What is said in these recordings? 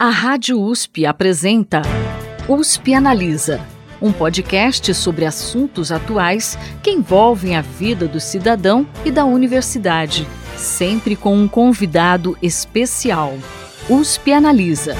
A Rádio USP apresenta USP Analisa, um podcast sobre assuntos atuais que envolvem a vida do cidadão e da universidade, sempre com um convidado especial. USP Analisa.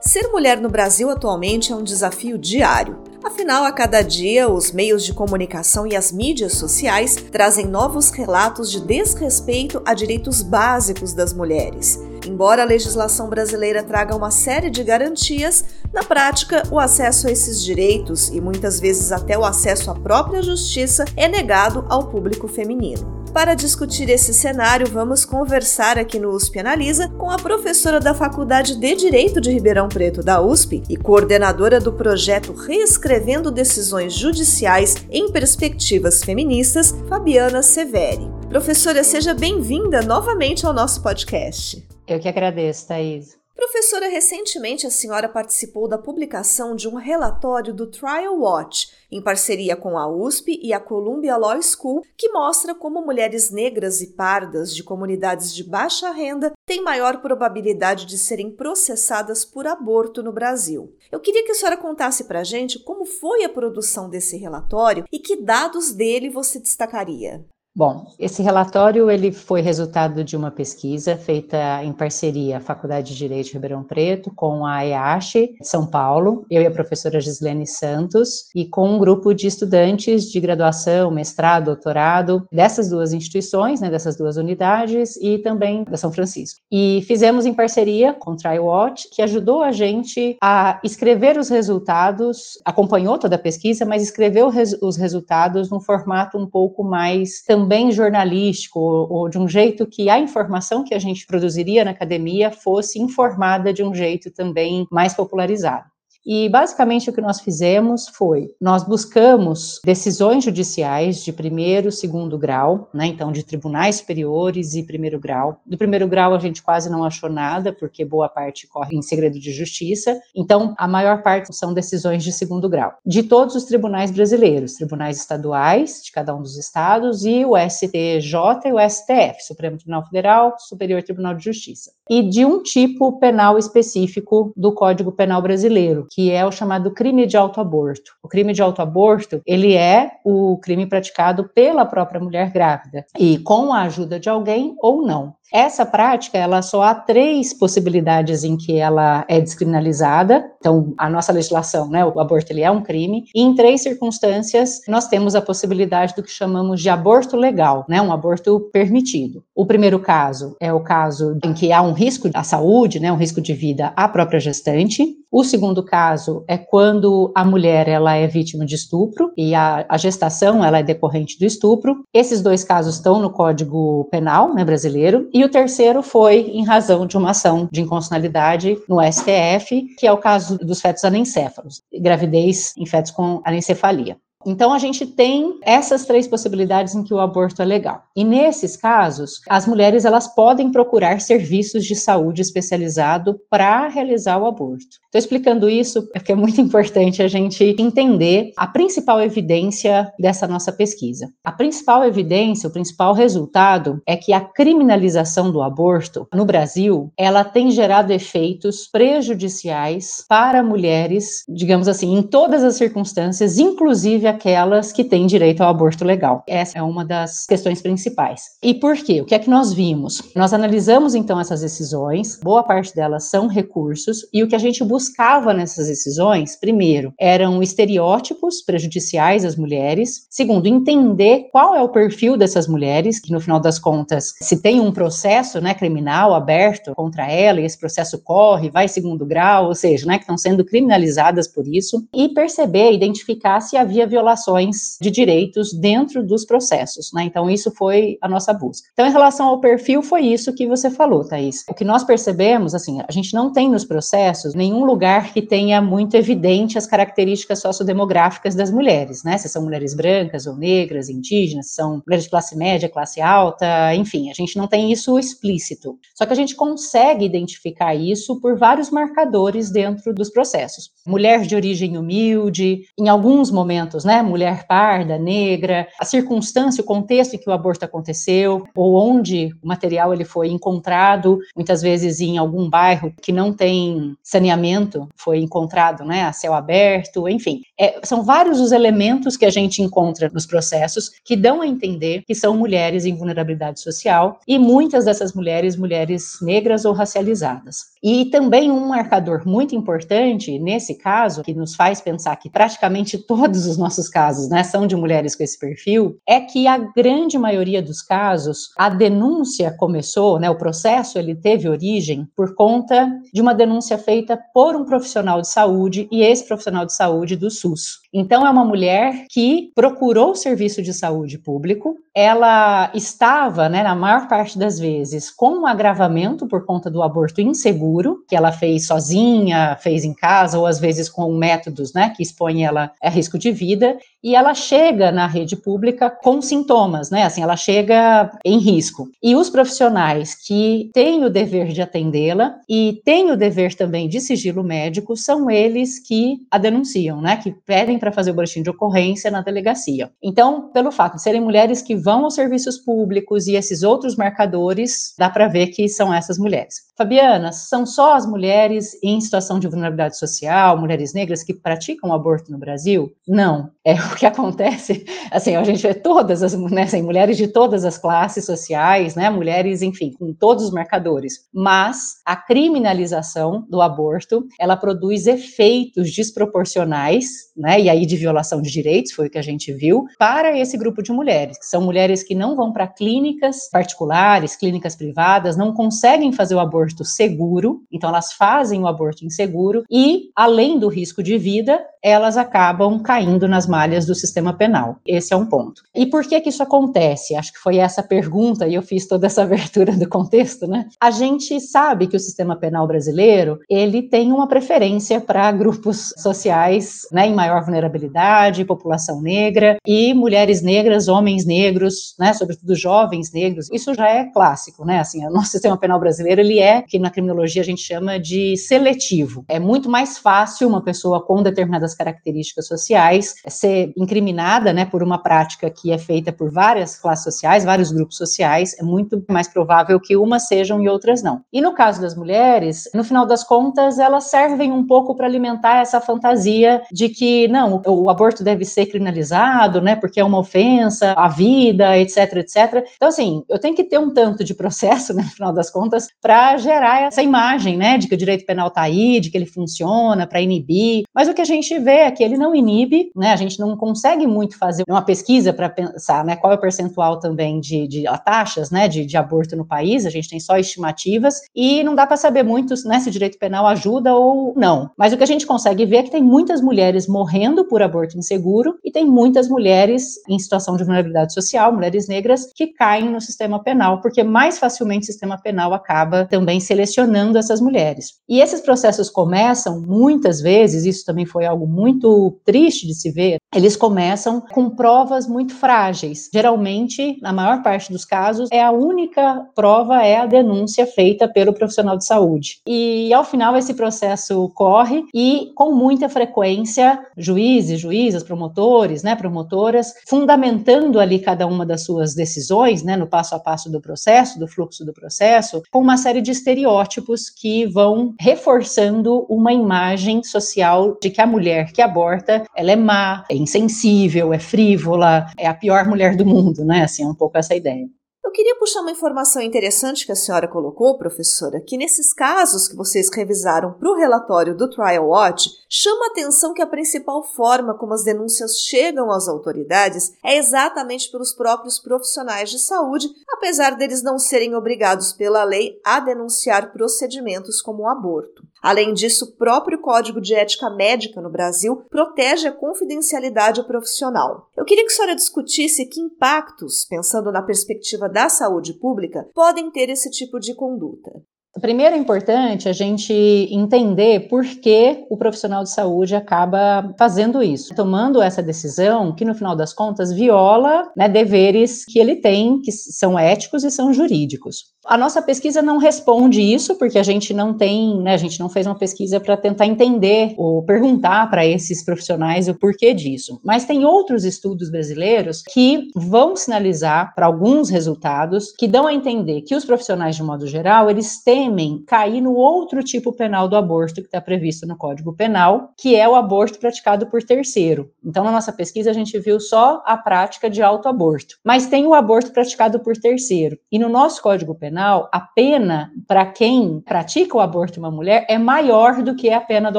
Ser mulher no Brasil atualmente é um desafio diário. Afinal, a cada dia, os meios de comunicação e as mídias sociais trazem novos relatos de desrespeito a direitos básicos das mulheres. Embora a legislação brasileira traga uma série de garantias, na prática, o acesso a esses direitos e muitas vezes até o acesso à própria justiça é negado ao público feminino. Para discutir esse cenário, vamos conversar aqui no USP Analisa com a professora da Faculdade de Direito de Ribeirão Preto da USP e coordenadora do projeto Reescrevendo Decisões Judiciais em Perspectivas Feministas, Fabiana Severi. Professora, seja bem-vinda novamente ao nosso podcast. Eu que agradeço, Thaís. Professora, recentemente a senhora participou da publicação de um relatório do Trial Watch, em parceria com a USP e a Columbia Law School, que mostra como mulheres negras e pardas de comunidades de baixa renda têm maior probabilidade de serem processadas por aborto no Brasil. Eu queria que a senhora contasse para gente como foi a produção desse relatório e que dados dele você destacaria. Bom, esse relatório ele foi resultado de uma pesquisa feita em parceria a Faculdade de Direito de Ribeirão Preto com a EASH de São Paulo, eu e a professora Gislene Santos, e com um grupo de estudantes de graduação, mestrado, doutorado dessas duas instituições, né, dessas duas unidades e também da São Francisco. E fizemos em parceria com o TriWatch, que ajudou a gente a escrever os resultados, acompanhou toda a pesquisa, mas escreveu os resultados num formato um pouco mais também também jornalístico, ou, ou, de um jeito que a informação que a gente produziria na academia fosse informada de um jeito também mais popularizado. E basicamente o que nós fizemos foi, nós buscamos decisões judiciais de primeiro, segundo grau, né, então de tribunais superiores e primeiro grau. Do primeiro grau a gente quase não achou nada, porque boa parte corre em segredo de justiça. Então, a maior parte são decisões de segundo grau. De todos os tribunais brasileiros, tribunais estaduais de cada um dos estados e o STJ e o STF, Supremo Tribunal Federal, Superior Tribunal de Justiça. E de um tipo penal específico do Código Penal brasileiro, que é o chamado crime de autoaborto. O crime de autoaborto, ele é o crime praticado pela própria mulher grávida e com a ajuda de alguém ou não. Essa prática, ela só há três possibilidades em que ela é descriminalizada. Então, a nossa legislação, né, o aborto ele é um crime. E em três circunstâncias, nós temos a possibilidade do que chamamos de aborto legal, né, um aborto permitido. O primeiro caso é o caso em que há um risco à saúde, né, um risco de vida à própria gestante. O segundo caso é quando a mulher ela é vítima de estupro e a, a gestação ela é decorrente do estupro. Esses dois casos estão no Código Penal né, brasileiro. E o terceiro foi em razão de uma ação de inconstitucionalidade no STF, que é o caso dos fetos anencéfalos, gravidez em fetos com anencefalia. Então, a gente tem essas três possibilidades em que o aborto é legal. E nesses casos, as mulheres elas podem procurar serviços de saúde especializado para realizar o aborto. Estou explicando isso porque é muito importante a gente entender a principal evidência dessa nossa pesquisa. A principal evidência, o principal resultado é que a criminalização do aborto no Brasil, ela tem gerado efeitos prejudiciais para mulheres, digamos assim, em todas as circunstâncias, inclusive aquelas que têm direito ao aborto legal. Essa é uma das questões principais. E por quê? O que é que nós vimos? Nós analisamos então essas decisões, boa parte delas são recursos, e o que a gente buscava nessas decisões, primeiro, eram estereótipos prejudiciais às mulheres, segundo, entender qual é o perfil dessas mulheres, que no final das contas, se tem um processo né, criminal aberto contra ela, e esse processo corre, vai segundo grau, ou seja, né, que estão sendo criminalizadas por isso, e perceber, identificar se havia violência violações de direitos dentro dos processos, né? Então, isso foi a nossa busca. Então, em relação ao perfil, foi isso que você falou, Thaís. O que nós percebemos, assim, a gente não tem nos processos nenhum lugar que tenha muito evidente as características sociodemográficas das mulheres, né? Se são mulheres brancas ou negras, indígenas, são mulheres de classe média, classe alta, enfim, a gente não tem isso explícito. Só que a gente consegue identificar isso por vários marcadores dentro dos processos. Mulher de origem humilde, em alguns momentos, né? mulher parda, negra, a circunstância, o contexto em que o aborto aconteceu, ou onde o material ele foi encontrado, muitas vezes em algum bairro que não tem saneamento, foi encontrado, né, a céu aberto, enfim. É, são vários os elementos que a gente encontra nos processos que dão a entender que são mulheres em vulnerabilidade social e muitas dessas mulheres, mulheres negras ou racializadas. E também um marcador muito importante nesse caso, que nos faz pensar que praticamente todos os nossos casos né, são de mulheres com esse perfil, é que a grande maioria dos casos, a denúncia começou, né, o processo ele teve origem por conta de uma denúncia feita por um profissional de saúde e esse profissional de saúde do SUS. Então, é uma mulher que procurou o serviço de saúde público, ela estava, né, na maior parte das vezes, com um agravamento por conta do aborto inseguro, que ela fez sozinha, fez em casa, ou às vezes com métodos né, que expõem ela a risco de vida, Rede e ela chega na rede pública com sintomas, né? Assim, ela chega em risco. E os profissionais que têm o dever de atendê-la e têm o dever também de sigilo médico são eles que a denunciam, né? Que pedem para fazer o boletim de ocorrência na delegacia. Então, pelo fato de serem mulheres que vão aos serviços públicos e esses outros marcadores, dá para ver que são essas mulheres. Fabiana, são só as mulheres em situação de vulnerabilidade social, mulheres negras que praticam aborto no Brasil? Não. É o que acontece, assim, a gente vê todas as né, assim, mulheres de todas as classes sociais, né, mulheres, enfim, com todos os marcadores. Mas a criminalização do aborto, ela produz efeitos desproporcionais, né, e aí de violação de direitos, foi o que a gente viu, para esse grupo de mulheres, que são mulheres que não vão para clínicas particulares, clínicas privadas, não conseguem fazer o aborto seguro, então elas fazem o aborto inseguro e, além do risco de vida, elas acabam caindo nas malhas do sistema penal. Esse é um ponto. E por que que isso acontece? Acho que foi essa pergunta e eu fiz toda essa abertura do contexto, né? A gente sabe que o sistema penal brasileiro, ele tem uma preferência para grupos sociais, né, em maior vulnerabilidade, população negra e mulheres negras, homens negros, né, sobretudo jovens negros. Isso já é clássico, né? Assim, o nosso sistema penal brasileiro, ele é, que na criminologia a gente chama de seletivo. É muito mais fácil uma pessoa com determinadas características sociais, é ser incriminada, né, por uma prática que é feita por várias classes sociais, vários grupos sociais, é muito mais provável que umas sejam e outras não. E no caso das mulheres, no final das contas, elas servem um pouco para alimentar essa fantasia de que não, o aborto deve ser criminalizado, né, porque é uma ofensa à vida, etc, etc. Então assim, eu tenho que ter um tanto de processo, né, no final das contas, para gerar essa imagem, né, de que o direito penal está aí, de que ele funciona para inibir. Mas o que a gente vê é que ele não inibe, né? A gente não consegue muito fazer uma pesquisa para pensar, né, qual é o percentual também de, de taxas, né, de, de, aborto no país. A gente tem só estimativas e não dá para saber muito, né, se o direito penal ajuda ou não. Mas o que a gente consegue ver é que tem muitas mulheres morrendo por aborto inseguro e tem muitas mulheres em situação de vulnerabilidade social, mulheres negras, que caem no sistema penal, porque mais facilmente o sistema penal acaba também selecionando essas mulheres. E esses processos começam muitas vezes, isso também foi algo muito triste de se ver, eles começam com provas muito frágeis. Geralmente, na maior parte dos casos, é a única prova é a denúncia feita pelo profissional de saúde. E ao final esse processo corre e com muita frequência juízes, juízas, promotores, né, promotoras, fundamentando ali cada uma das suas decisões, né, no passo a passo do processo, do fluxo do processo, com uma série de estereótipos que vão reforçando uma imagem social de que a mulher que aborta, ela é má, é insensível, é frívola, é a pior mulher do mundo, né? Assim, é um pouco essa ideia. Eu queria puxar uma informação interessante que a senhora colocou, professora, que nesses casos que vocês revisaram para o relatório do Trial Watch, chama a atenção que a principal forma como as denúncias chegam às autoridades é exatamente pelos próprios profissionais de saúde, apesar deles não serem obrigados pela lei a denunciar procedimentos como o aborto. Além disso, o próprio Código de Ética Médica no Brasil protege a confidencialidade profissional. Eu queria que a senhora discutisse que impactos, pensando na perspectiva da saúde pública, podem ter esse tipo de conduta. Primeiro é importante a gente entender por que o profissional de saúde acaba fazendo isso, tomando essa decisão que, no final das contas, viola né, deveres que ele tem, que são éticos e são jurídicos. A nossa pesquisa não responde isso, porque a gente não tem, né, a gente não fez uma pesquisa para tentar entender ou perguntar para esses profissionais o porquê disso. Mas tem outros estudos brasileiros que vão sinalizar para alguns resultados que dão a entender que os profissionais, de modo geral, eles temem cair no outro tipo penal do aborto que está previsto no Código Penal, que é o aborto praticado por terceiro. Então, na nossa pesquisa, a gente viu só a prática de autoaborto. Mas tem o aborto praticado por terceiro. E no nosso Código Penal, Penal, a pena para quem pratica o aborto em uma mulher é maior do que a pena do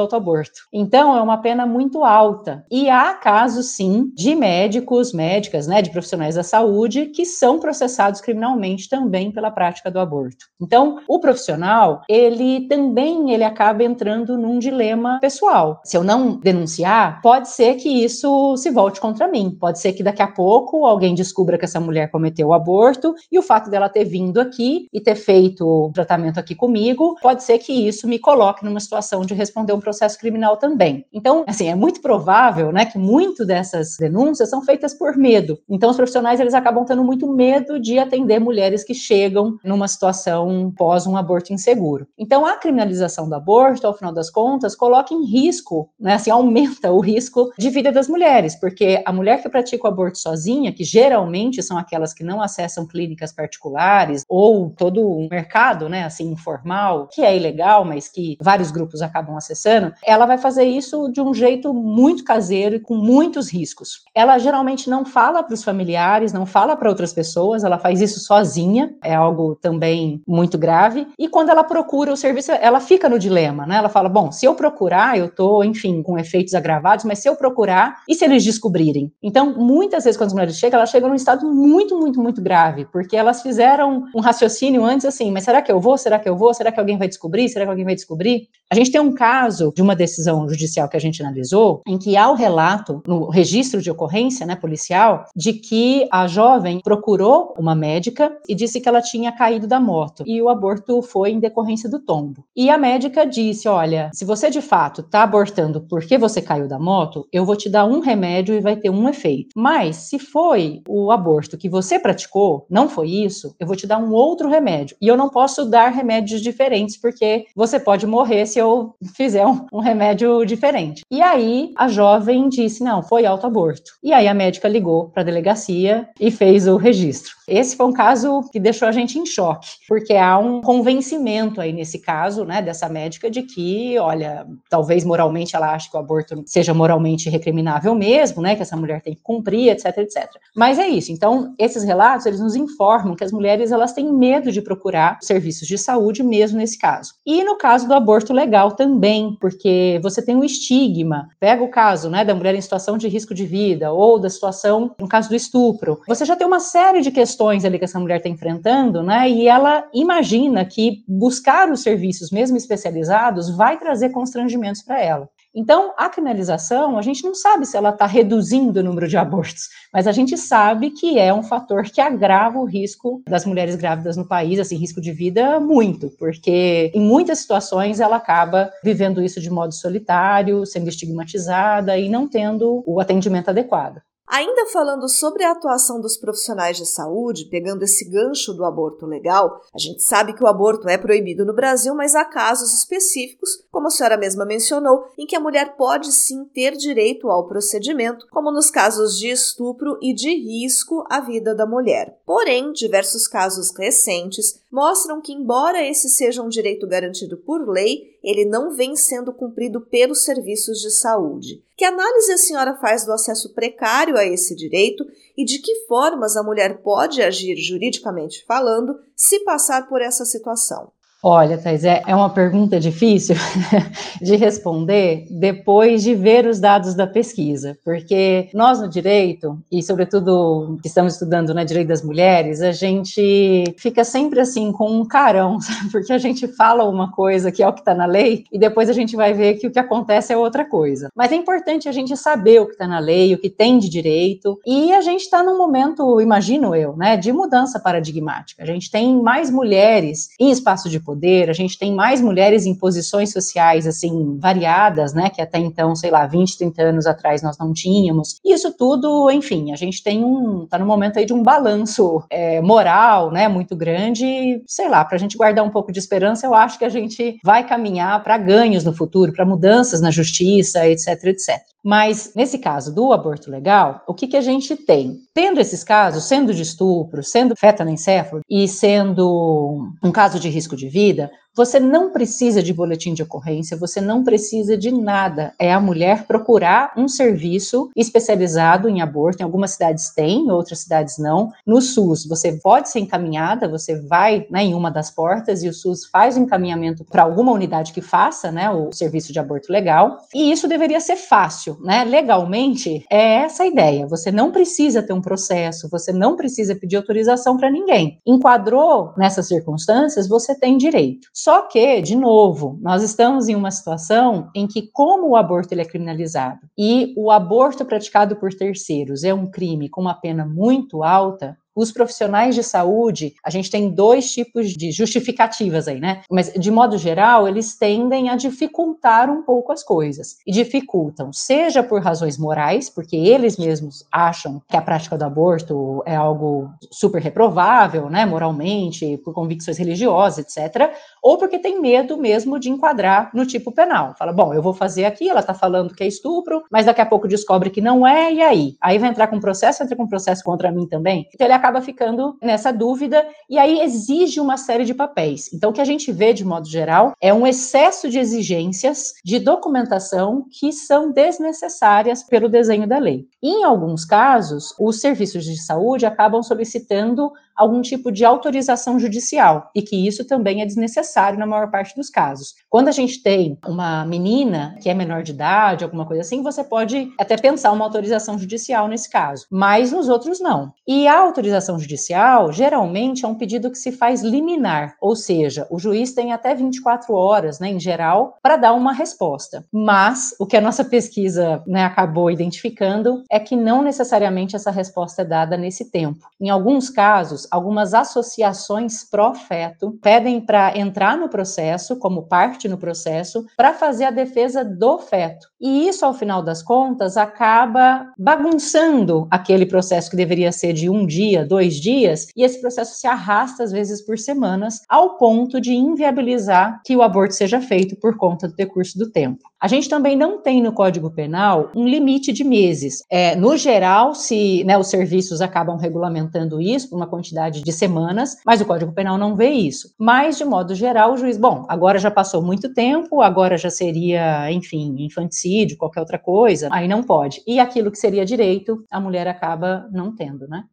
autoaborto. Então, é uma pena muito alta. E há casos, sim, de médicos, médicas, né, de profissionais da saúde que são processados criminalmente também pela prática do aborto. Então, o profissional, ele também ele acaba entrando num dilema pessoal. Se eu não denunciar, pode ser que isso se volte contra mim. Pode ser que daqui a pouco alguém descubra que essa mulher cometeu o aborto e o fato dela ter vindo aqui e ter feito o tratamento aqui comigo, pode ser que isso me coloque numa situação de responder um processo criminal também. Então, assim, é muito provável, né, que muito dessas denúncias são feitas por medo. Então, os profissionais eles acabam tendo muito medo de atender mulheres que chegam numa situação pós um aborto inseguro. Então, a criminalização do aborto, ao final das contas, coloca em risco, né, assim, aumenta o risco de vida das mulheres, porque a mulher que pratica o aborto sozinha, que geralmente são aquelas que não acessam clínicas particulares ou todo um mercado, né, assim, informal, que é ilegal, mas que vários grupos acabam acessando, ela vai fazer isso de um jeito muito caseiro e com muitos riscos. Ela geralmente não fala para os familiares, não fala para outras pessoas, ela faz isso sozinha, é algo também muito grave. E quando ela procura o serviço, ela fica no dilema, né? Ela fala: bom, se eu procurar, eu tô, enfim, com efeitos agravados, mas se eu procurar, e se eles descobrirem? Então, muitas vezes, quando as mulheres chegam, elas chegam num estado muito, muito, muito grave, porque elas fizeram um raciocínio raciocínio antes assim, mas será que eu vou? Será que eu vou? Será que alguém vai descobrir? Será que alguém vai descobrir? A gente tem um caso de uma decisão judicial que a gente analisou, em que há o relato no registro de ocorrência, né, policial, de que a jovem procurou uma médica e disse que ela tinha caído da moto e o aborto foi em decorrência do tombo. E a médica disse: "Olha, se você de fato está abortando porque você caiu da moto, eu vou te dar um remédio e vai ter um efeito. Mas se foi o aborto que você praticou, não foi isso, eu vou te dar um outro remédio. E eu não posso dar remédios diferentes, porque você pode morrer se eu fizer um, um remédio diferente. E aí a jovem disse: não, foi autoaborto. E aí a médica ligou para a delegacia e fez o registro. Esse foi um caso que deixou a gente em choque, porque há um convencimento aí nesse caso, né, dessa médica de que, olha, talvez moralmente ela ache que o aborto seja moralmente recriminável mesmo, né, que essa mulher tem que cumprir, etc, etc. Mas é isso. Então, esses relatos, eles nos informam que as mulheres, elas têm medo de procurar serviços de saúde, mesmo nesse caso. E no caso do aborto legal também, porque você tem um estigma. Pega o caso né, da mulher em situação de risco de vida, ou da situação, no caso do estupro. Você já tem uma série de questões ali que essa mulher está enfrentando, né? E ela imagina que buscar os serviços, mesmo especializados, vai trazer constrangimentos para ela. Então, a criminalização, a gente não sabe se ela está reduzindo o número de abortos, mas a gente sabe que é um fator que agrava o risco das mulheres grávidas no país, assim, risco de vida muito, porque em muitas situações ela acaba vivendo isso de modo solitário, sendo estigmatizada e não tendo o atendimento adequado. Ainda falando sobre a atuação dos profissionais de saúde, pegando esse gancho do aborto legal, a gente sabe que o aborto é proibido no Brasil, mas há casos específicos, como a senhora mesma mencionou, em que a mulher pode sim ter direito ao procedimento, como nos casos de estupro e de risco à vida da mulher. Porém, diversos casos recentes mostram que, embora esse seja um direito garantido por lei, ele não vem sendo cumprido pelos serviços de saúde. Que análise a senhora faz do acesso precário a esse direito e de que formas a mulher pode agir juridicamente falando se passar por essa situação? Olha, Thais, é, é uma pergunta difícil de responder depois de ver os dados da pesquisa, porque nós no direito, e sobretudo que estamos estudando na né, direito das mulheres, a gente fica sempre assim com um carão, sabe? porque a gente fala uma coisa que é o que está na lei, e depois a gente vai ver que o que acontece é outra coisa. Mas é importante a gente saber o que está na lei, o que tem de direito, e a gente está num momento, imagino eu, né, de mudança paradigmática. A gente tem mais mulheres em espaço de poder, a gente tem mais mulheres em posições sociais, assim, variadas, né, que até então, sei lá, 20, 30 anos atrás nós não tínhamos. Isso tudo, enfim, a gente tem um, tá no momento aí de um balanço é, moral, né, muito grande, sei lá, para a gente guardar um pouco de esperança, eu acho que a gente vai caminhar para ganhos no futuro, para mudanças na justiça, etc, etc. Mas nesse caso do aborto legal, o que, que a gente tem? Tendo esses casos, sendo de estupro, sendo fetanencéfalo e sendo um caso de risco de vida, você não precisa de boletim de ocorrência, você não precisa de nada. É a mulher procurar um serviço especializado em aborto. Em algumas cidades tem, em outras cidades não. No SUS, você pode ser encaminhada, você vai né, em uma das portas e o SUS faz o encaminhamento para alguma unidade que faça né, o serviço de aborto legal. E isso deveria ser fácil, né? Legalmente, é essa a ideia. Você não precisa ter um processo, você não precisa pedir autorização para ninguém. Enquadrou nessas circunstâncias, você tem direito. Só que, de novo, nós estamos em uma situação em que, como o aborto ele é criminalizado e o aborto praticado por terceiros é um crime com uma pena muito alta, os profissionais de saúde, a gente tem dois tipos de justificativas aí, né? Mas, de modo geral, eles tendem a dificultar um pouco as coisas. E dificultam, seja por razões morais, porque eles mesmos acham que a prática do aborto é algo super reprovável, né, moralmente, por convicções religiosas, etc., ou porque tem medo mesmo de enquadrar no tipo penal. Fala, bom, eu vou fazer aqui, ela tá falando que é estupro, mas daqui a pouco descobre que não é, e aí? Aí vai entrar com processo, entra com processo contra mim também? Então ele acaba ficando nessa dúvida e aí exige uma série de papéis. Então, o que a gente vê, de modo geral, é um excesso de exigências de documentação que são desnecessárias pelo desenho da lei. Em alguns casos, os serviços de saúde acabam solicitando algum tipo de autorização judicial e que isso também é desnecessário na maior parte dos casos. Quando a gente tem uma menina que é menor de idade, alguma coisa assim, você pode até pensar uma autorização judicial nesse caso, mas nos outros não. E a autorização judicial geralmente é um pedido que se faz liminar, ou seja, o juiz tem até 24 horas, né, em geral, para dar uma resposta. Mas o que a nossa pesquisa né, acabou identificando é que não necessariamente essa resposta é dada nesse tempo. Em alguns casos, algumas associações pró-feto pedem para entrar no processo, como parte no processo, para fazer a defesa do feto. E isso, ao final das contas, acaba bagunçando aquele processo que deveria ser de um dia, dois dias, e esse processo se arrasta, às vezes, por semanas, ao ponto de inviabilizar que o aborto seja feito por conta do decurso do tempo. A gente também não tem no Código Penal um limite de meses. É, no geral, se né, os serviços acabam regulamentando isso por uma quantidade de semanas, mas o Código Penal não vê isso. Mas, de modo geral, o juiz, bom, agora já passou muito tempo, agora já seria, enfim, infanticídio, qualquer outra coisa, aí não pode. E aquilo que seria direito, a mulher acaba não tendo, né?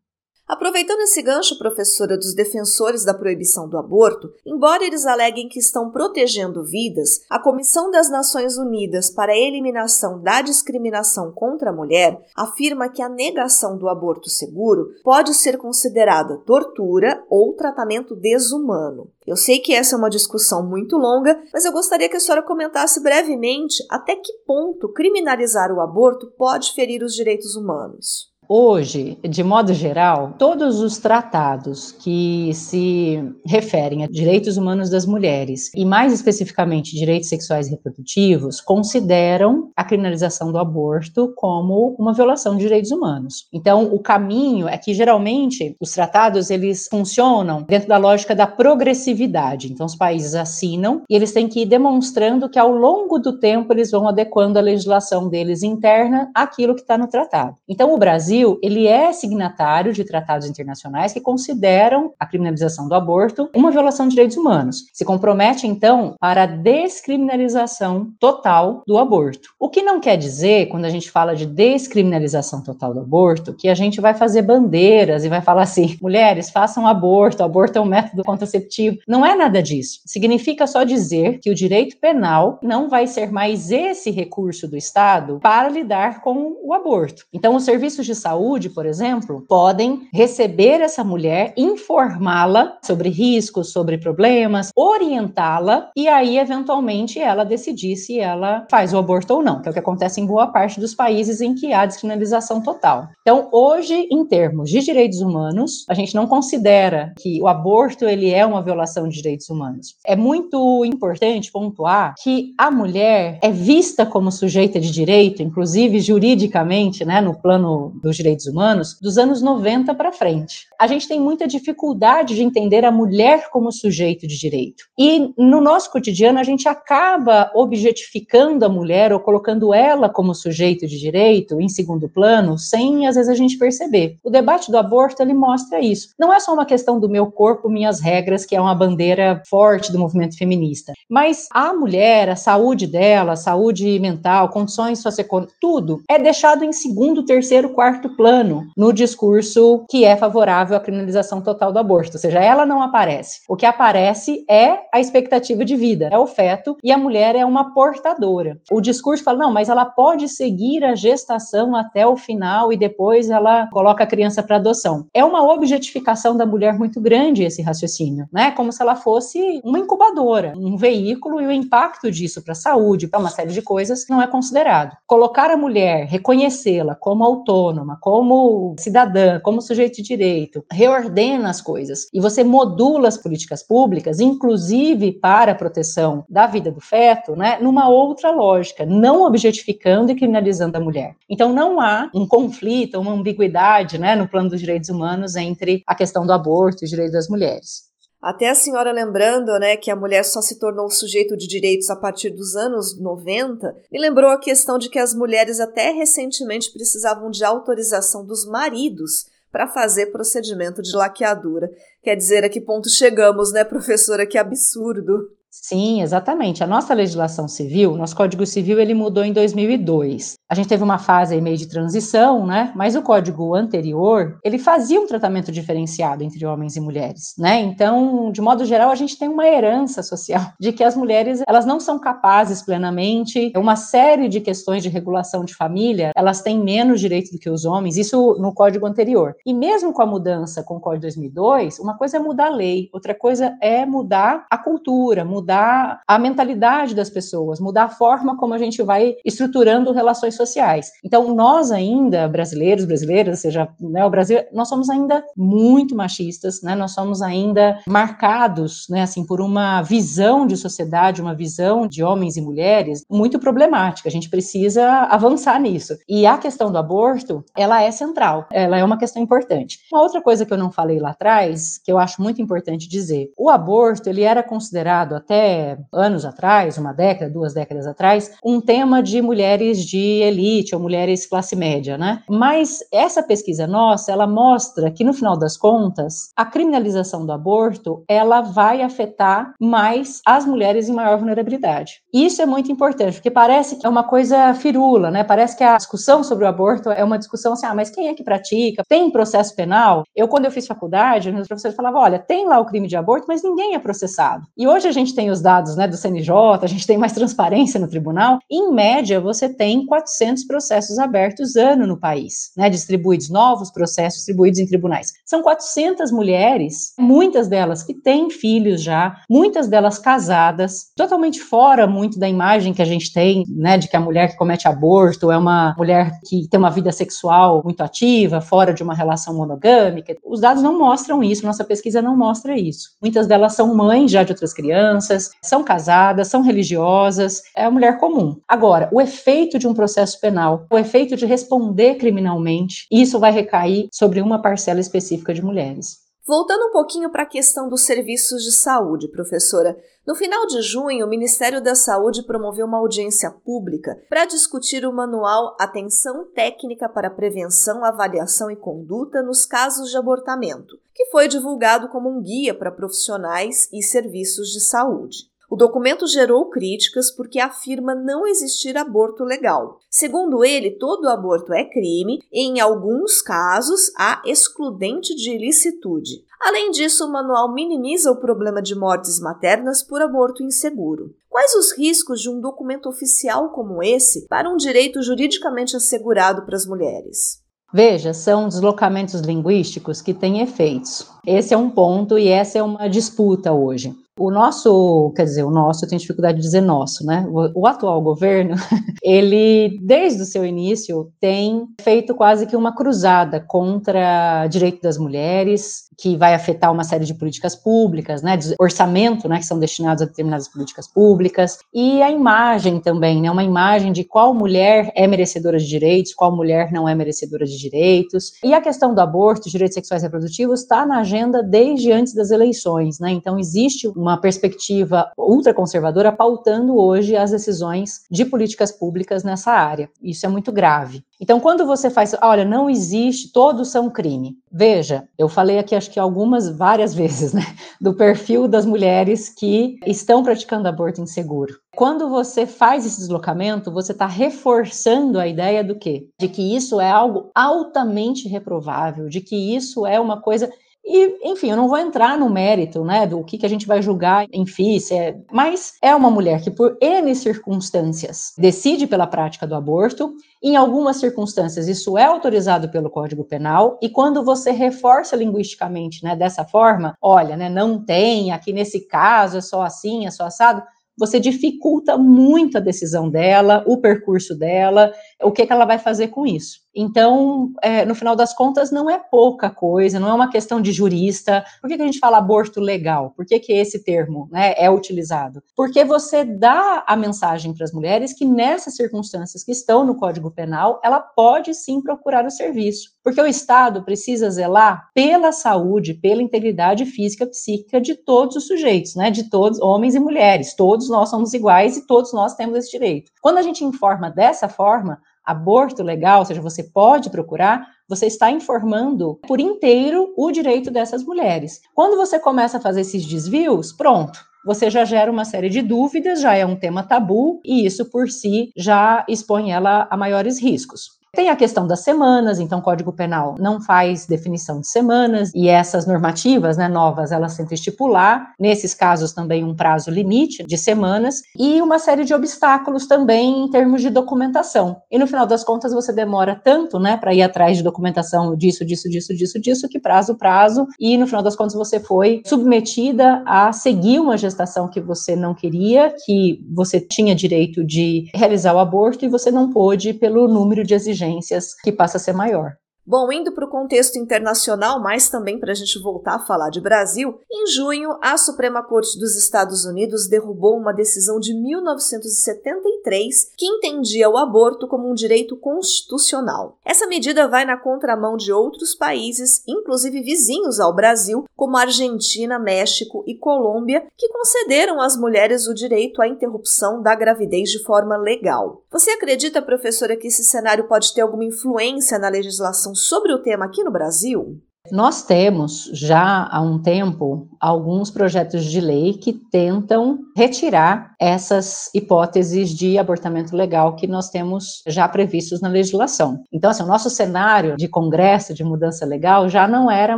Aproveitando esse gancho, professora, dos defensores da proibição do aborto, embora eles aleguem que estão protegendo vidas, a Comissão das Nações Unidas para a Eliminação da Discriminação contra a Mulher afirma que a negação do aborto seguro pode ser considerada tortura ou tratamento desumano. Eu sei que essa é uma discussão muito longa, mas eu gostaria que a senhora comentasse brevemente até que ponto criminalizar o aborto pode ferir os direitos humanos. Hoje, de modo geral, todos os tratados que se referem a direitos humanos das mulheres e mais especificamente direitos sexuais e reprodutivos consideram a criminalização do aborto como uma violação de direitos humanos. Então, o caminho é que geralmente os tratados eles funcionam dentro da lógica da progressividade. Então, os países assinam e eles têm que ir demonstrando que ao longo do tempo eles vão adequando a legislação deles interna àquilo que está no tratado. Então, o Brasil Brasil, ele é signatário de tratados internacionais que consideram a criminalização do aborto uma violação de direitos humanos. Se compromete, então, para a descriminalização total do aborto. O que não quer dizer, quando a gente fala de descriminalização total do aborto, que a gente vai fazer bandeiras e vai falar assim: mulheres, façam aborto, aborto é um método contraceptivo. Não é nada disso. Significa só dizer que o direito penal não vai ser mais esse recurso do Estado para lidar com o aborto. Então, os serviços de saúde, por exemplo, podem receber essa mulher, informá-la sobre riscos, sobre problemas, orientá-la e aí, eventualmente, ela decidir se ela faz o aborto ou não, que é o que acontece em boa parte dos países em que há descriminalização total. Então, hoje, em termos de direitos humanos, a gente não considera que o aborto ele é uma violação de direitos humanos. É muito importante pontuar que a mulher é vista como sujeita de direito, inclusive juridicamente, né, no plano dos direitos humanos, dos anos 90 para frente. A gente tem muita dificuldade de entender a mulher como sujeito de direito. E no nosso cotidiano a gente acaba objetificando a mulher ou colocando ela como sujeito de direito em segundo plano, sem às vezes a gente perceber. O debate do aborto ele mostra isso. Não é só uma questão do meu corpo, minhas regras, que é uma bandeira forte do movimento feminista, mas a mulher, a saúde dela, a saúde mental, condições socioeconômicas, tudo é deixado em segundo, terceiro, quarto plano no discurso que é favorável à criminalização total do aborto, ou seja, ela não aparece. O que aparece é a expectativa de vida, é o feto e a mulher é uma portadora. O discurso fala, não, mas ela pode seguir a gestação até o final e depois ela coloca a criança para adoção. É uma objetificação da mulher muito grande esse raciocínio, né? Como se ela fosse uma incubadora, um veículo e o impacto disso para a saúde, para uma série de coisas não é considerado. Colocar a mulher, reconhecê-la como autônoma, como cidadã, como sujeito de direito, reordena as coisas e você modula as políticas públicas, inclusive para a proteção da vida do feto, né, numa outra lógica, não objetificando e criminalizando a mulher. Então não há um conflito, uma ambiguidade, né, no plano dos direitos humanos entre a questão do aborto e os direitos das mulheres. Até a senhora lembrando, né, que a mulher só se tornou sujeito de direitos a partir dos anos 90, me lembrou a questão de que as mulheres até recentemente precisavam de autorização dos maridos para fazer procedimento de laqueadura. Quer dizer, a que ponto chegamos, né, professora? Que absurdo. Sim, exatamente. A nossa legislação civil, nosso Código Civil, ele mudou em 2002. A gente teve uma fase meio de transição, né? Mas o código anterior, ele fazia um tratamento diferenciado entre homens e mulheres, né? Então, de modo geral, a gente tem uma herança social de que as mulheres, elas não são capazes plenamente, uma série de questões de regulação de família, elas têm menos direito do que os homens, isso no código anterior. E mesmo com a mudança com o Código 2002, uma coisa é mudar a lei, outra coisa é mudar a cultura, mudar mudar a mentalidade das pessoas, mudar a forma como a gente vai estruturando relações sociais. Então, nós ainda, brasileiros, brasileiras, seja né, o Brasil, nós somos ainda muito machistas, né? Nós somos ainda marcados, né, assim, por uma visão de sociedade, uma visão de homens e mulheres muito problemática. A gente precisa avançar nisso. E a questão do aborto, ela é central, ela é uma questão importante. Uma outra coisa que eu não falei lá atrás, que eu acho muito importante dizer, o aborto, ele era considerado até até anos atrás, uma década, duas décadas atrás, um tema de mulheres de elite ou mulheres classe média, né? Mas essa pesquisa nossa, ela mostra que no final das contas, a criminalização do aborto, ela vai afetar mais as mulheres em maior vulnerabilidade. Isso é muito importante, porque parece que é uma coisa firula, né? Parece que a discussão sobre o aborto é uma discussão assim, ah, mas quem é que pratica? Tem processo penal? Eu, quando eu fiz faculdade, meus professores falavam, olha, tem lá o crime de aborto, mas ninguém é processado. E hoje a gente tem tem os dados né, do CNJ, a gente tem mais transparência no tribunal. Em média, você tem 400 processos abertos ano no país, né, distribuídos, novos processos distribuídos em tribunais. São 400 mulheres, muitas delas que têm filhos já, muitas delas casadas, totalmente fora muito da imagem que a gente tem, né, de que a mulher que comete aborto é uma mulher que tem uma vida sexual muito ativa, fora de uma relação monogâmica. Os dados não mostram isso, nossa pesquisa não mostra isso. Muitas delas são mães já de outras crianças, crianças, são casadas, são religiosas, é a mulher comum. Agora, o efeito de um processo penal, o efeito de responder criminalmente, isso vai recair sobre uma parcela específica de mulheres. Voltando um pouquinho para a questão dos serviços de saúde, professora. No final de junho, o Ministério da Saúde promoveu uma audiência pública para discutir o manual Atenção Técnica para Prevenção, Avaliação e Conduta nos Casos de Abortamento, que foi divulgado como um guia para profissionais e serviços de saúde. O documento gerou críticas porque afirma não existir aborto legal. Segundo ele, todo aborto é crime e, em alguns casos, há excludente de ilicitude. Além disso, o manual minimiza o problema de mortes maternas por aborto inseguro. Quais os riscos de um documento oficial como esse para um direito juridicamente assegurado para as mulheres? Veja, são deslocamentos linguísticos que têm efeitos. Esse é um ponto e essa é uma disputa hoje. O nosso, quer dizer, o nosso, eu tenho dificuldade de dizer nosso, né? O, o, atual governo, ele, desde o seu início, tem feito quase que uma cruzada contra direito das mulheres, que vai afetar uma série de políticas públicas, né? De orçamento, né? Que são destinados a determinadas políticas públicas, e a imagem também, né? Uma imagem de qual mulher é merecedora de direitos, qual mulher não é merecedora de direitos. E a questão do aborto, direitos sexuais e reprodutivos, está na agenda desde antes das eleições, né? Então, existe uma perspectiva ultraconservadora pautando hoje as decisões de políticas públicas nessa área. Isso é muito grave. Então, quando você faz, olha, não existe, todos são crime. Veja, eu falei aqui acho que algumas, várias vezes, né, do perfil das mulheres que estão praticando aborto inseguro. Quando você faz esse deslocamento, você está reforçando a ideia do quê? De que isso é algo altamente reprovável, de que isso é uma coisa e, enfim, eu não vou entrar no mérito, né, do que, que a gente vai julgar, enfim, é, mas é uma mulher que, por N circunstâncias, decide pela prática do aborto. Em algumas circunstâncias, isso é autorizado pelo Código Penal, e quando você reforça linguisticamente, né, dessa forma, olha, né, não tem, aqui nesse caso é só assim, é só assado, você dificulta muito a decisão dela, o percurso dela, o que, que ela vai fazer com isso. Então, é, no final das contas, não é pouca coisa, não é uma questão de jurista. Por que, que a gente fala aborto legal? Por que, que esse termo né, é utilizado? Porque você dá a mensagem para as mulheres que nessas circunstâncias que estão no Código Penal, ela pode sim procurar o serviço. Porque o Estado precisa zelar pela saúde, pela integridade física e psíquica de todos os sujeitos, né? De todos, homens e mulheres. Todos nós somos iguais e todos nós temos esse direito. Quando a gente informa dessa forma, aborto legal, ou seja, você pode procurar, você está informando por inteiro o direito dessas mulheres. Quando você começa a fazer esses desvios, pronto, você já gera uma série de dúvidas, já é um tema tabu, e isso por si já expõe ela a maiores riscos. Tem a questão das semanas, então o Código Penal não faz definição de semanas e essas normativas, né, novas, elas tentam estipular, nesses casos também um prazo limite de semanas e uma série de obstáculos também em termos de documentação. E no final das contas você demora tanto, né, para ir atrás de documentação disso, disso, disso, disso, disso, que prazo, prazo, e no final das contas você foi submetida a seguir uma gestação que você não queria, que você tinha direito de realizar o aborto e você não pôde pelo número de exigências exigências que passa a ser maior. Bom, indo para o contexto internacional, mas também para a gente voltar a falar de Brasil, em junho, a Suprema Corte dos Estados Unidos derrubou uma decisão de 1973 que entendia o aborto como um direito constitucional. Essa medida vai na contramão de outros países, inclusive vizinhos ao Brasil, como Argentina, México e Colômbia, que concederam às mulheres o direito à interrupção da gravidez de forma legal. Você acredita, professora, que esse cenário pode ter alguma influência na legislação sobre o tema aqui no Brasil? Nós temos já há um tempo alguns projetos de lei que tentam retirar essas hipóteses de abortamento legal que nós temos já previstos na legislação. Então, assim, o nosso cenário de congresso de mudança legal já não era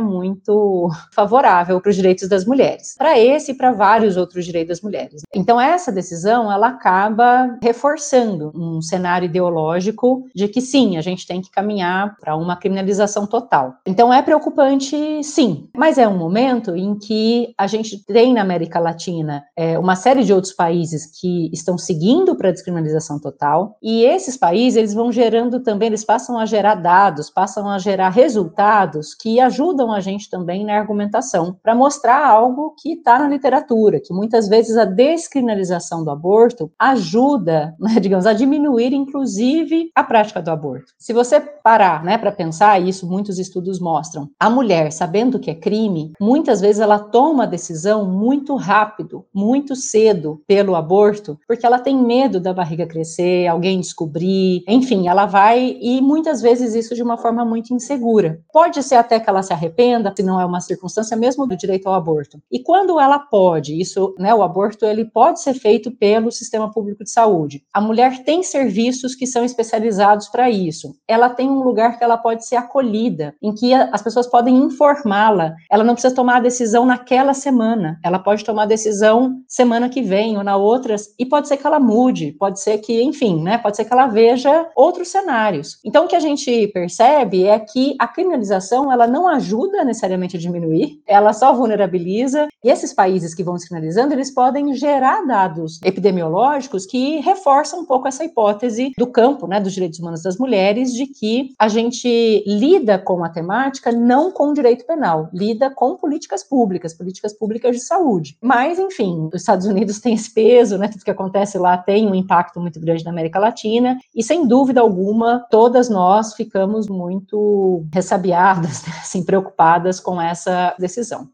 muito favorável para os direitos das mulheres, para esse e para vários outros direitos das mulheres. Então, essa decisão ela acaba reforçando um cenário ideológico de que sim, a gente tem que caminhar para uma criminalização total. Então, é preocupante preocupante, sim, mas é um momento em que a gente tem na América Latina é, uma série de outros países que estão seguindo para a descriminalização total, e esses países eles vão gerando também, eles passam a gerar dados, passam a gerar resultados que ajudam a gente também na argumentação para mostrar algo que está na literatura, que muitas vezes a descriminalização do aborto ajuda, né, digamos, a diminuir, inclusive, a prática do aborto. Se você parar, né, para pensar isso, muitos estudos mostram, a mulher, sabendo que é crime, muitas vezes ela toma a decisão muito rápido, muito cedo pelo aborto, porque ela tem medo da barriga crescer, alguém descobrir, enfim, ela vai e muitas vezes isso de uma forma muito insegura. Pode ser até que ela se arrependa, se não é uma circunstância mesmo do direito ao aborto. E quando ela pode, isso, né, o aborto ele pode ser feito pelo sistema público de saúde. A mulher tem serviços que são especializados para isso. Ela tem um lugar que ela pode ser acolhida, em que as pessoas podem informá-la. Ela não precisa tomar a decisão naquela semana, ela pode tomar decisão semana que vem ou na outra, e pode ser que ela mude, pode ser que, enfim, né, pode ser que ela veja outros cenários. Então, o que a gente percebe é que a criminalização, ela não ajuda necessariamente a diminuir, ela só vulnerabiliza, e esses países que vão descriminalizando, eles podem gerar dados epidemiológicos que reforçam um pouco essa hipótese do campo, né, dos direitos humanos das mulheres, de que a gente lida com a temática não com direito penal, lida com políticas públicas, políticas públicas de saúde. Mas, enfim, os Estados Unidos têm esse peso, né, tudo que acontece lá tem um impacto muito grande na América Latina, e sem dúvida alguma, todas nós ficamos muito ressabiadas, né, assim, preocupadas com essa decisão.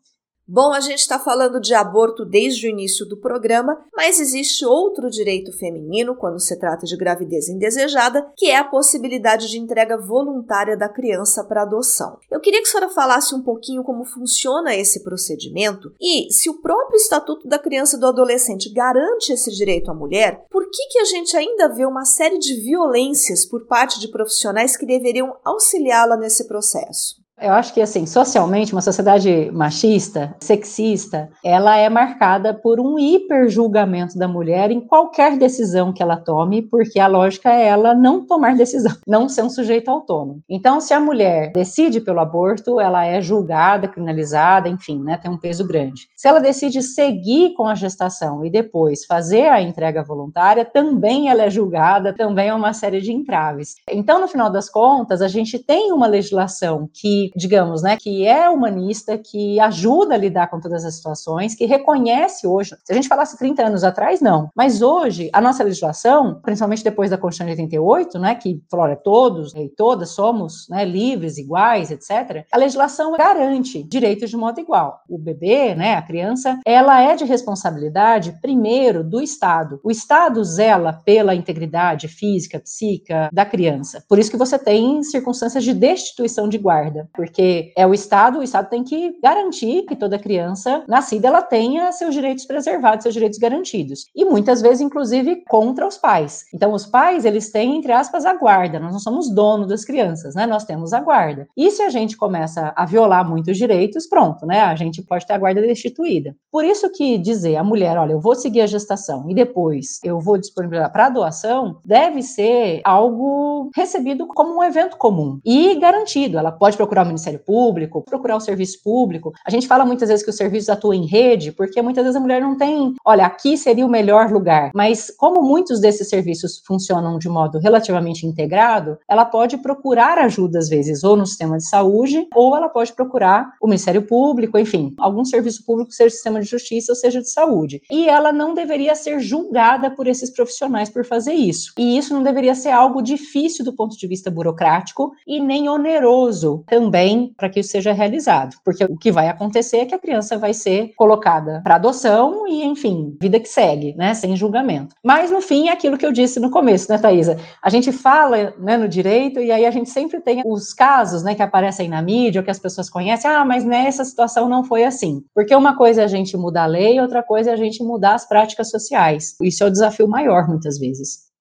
Bom, a gente está falando de aborto desde o início do programa, mas existe outro direito feminino quando se trata de gravidez indesejada, que é a possibilidade de entrega voluntária da criança para adoção. Eu queria que a senhora falasse um pouquinho como funciona esse procedimento e se o próprio Estatuto da Criança e do Adolescente garante esse direito à mulher, por que, que a gente ainda vê uma série de violências por parte de profissionais que deveriam auxiliá-la nesse processo? Eu acho que, assim, socialmente, uma sociedade machista, sexista, ela é marcada por um hiperjulgamento da mulher em qualquer decisão que ela tome, porque a lógica é ela não tomar decisão, não ser um sujeito autônomo. Então, se a mulher decide pelo aborto, ela é julgada, criminalizada, enfim, né, tem um peso grande. Se ela decide seguir com a gestação e depois fazer a entrega voluntária, também ela é julgada, também é uma série de entraves. Então, no final das contas, a gente tem uma legislação que digamos, né, que é humanista, que ajuda a lidar com todas as situações, que reconhece hoje, se a gente falasse 30 anos atrás, não, mas hoje a nossa legislação, principalmente depois da Constituição de 88, né, que olha, todos e todas somos, né, livres, iguais, etc. A legislação garante direitos de modo igual. O bebê, né, a criança, ela é de responsabilidade primeiro do Estado. O Estado zela pela integridade física, psíquica da criança. Por isso que você tem circunstâncias de destituição de guarda porque é o Estado, o Estado tem que garantir que toda criança nascida ela tenha seus direitos preservados, seus direitos garantidos. E muitas vezes, inclusive, contra os pais. Então, os pais, eles têm, entre aspas, a guarda. Nós não somos dono das crianças, né? Nós temos a guarda. E se a gente começa a violar muitos direitos, pronto, né? A gente pode ter a guarda destituída. Por isso que dizer a mulher, olha, eu vou seguir a gestação e depois eu vou disponibilizar para doação, deve ser algo recebido como um evento comum e garantido. Ela pode procurar o Ministério Público, procurar o serviço público. A gente fala muitas vezes que os serviços atuam em rede, porque muitas vezes a mulher não tem, olha, aqui seria o melhor lugar. Mas como muitos desses serviços funcionam de modo relativamente integrado, ela pode procurar ajuda às vezes ou no sistema de saúde, ou ela pode procurar o Ministério Público, enfim, algum serviço público, seja sistema de justiça ou seja de saúde. E ela não deveria ser julgada por esses profissionais por fazer isso. E isso não deveria ser algo difícil do ponto de vista burocrático e nem oneroso também também para que isso seja realizado, porque o que vai acontecer é que a criança vai ser colocada para adoção e, enfim, vida que segue, né, sem julgamento. Mas no fim é aquilo que eu disse no começo, né, Thaisa? A gente fala, né, no direito e aí a gente sempre tem os casos, né, que aparecem na mídia ou que as pessoas conhecem, ah, mas nessa situação não foi assim. Porque uma coisa é a gente mudar a lei, outra coisa é a gente mudar as práticas sociais. Isso é o desafio maior muitas vezes.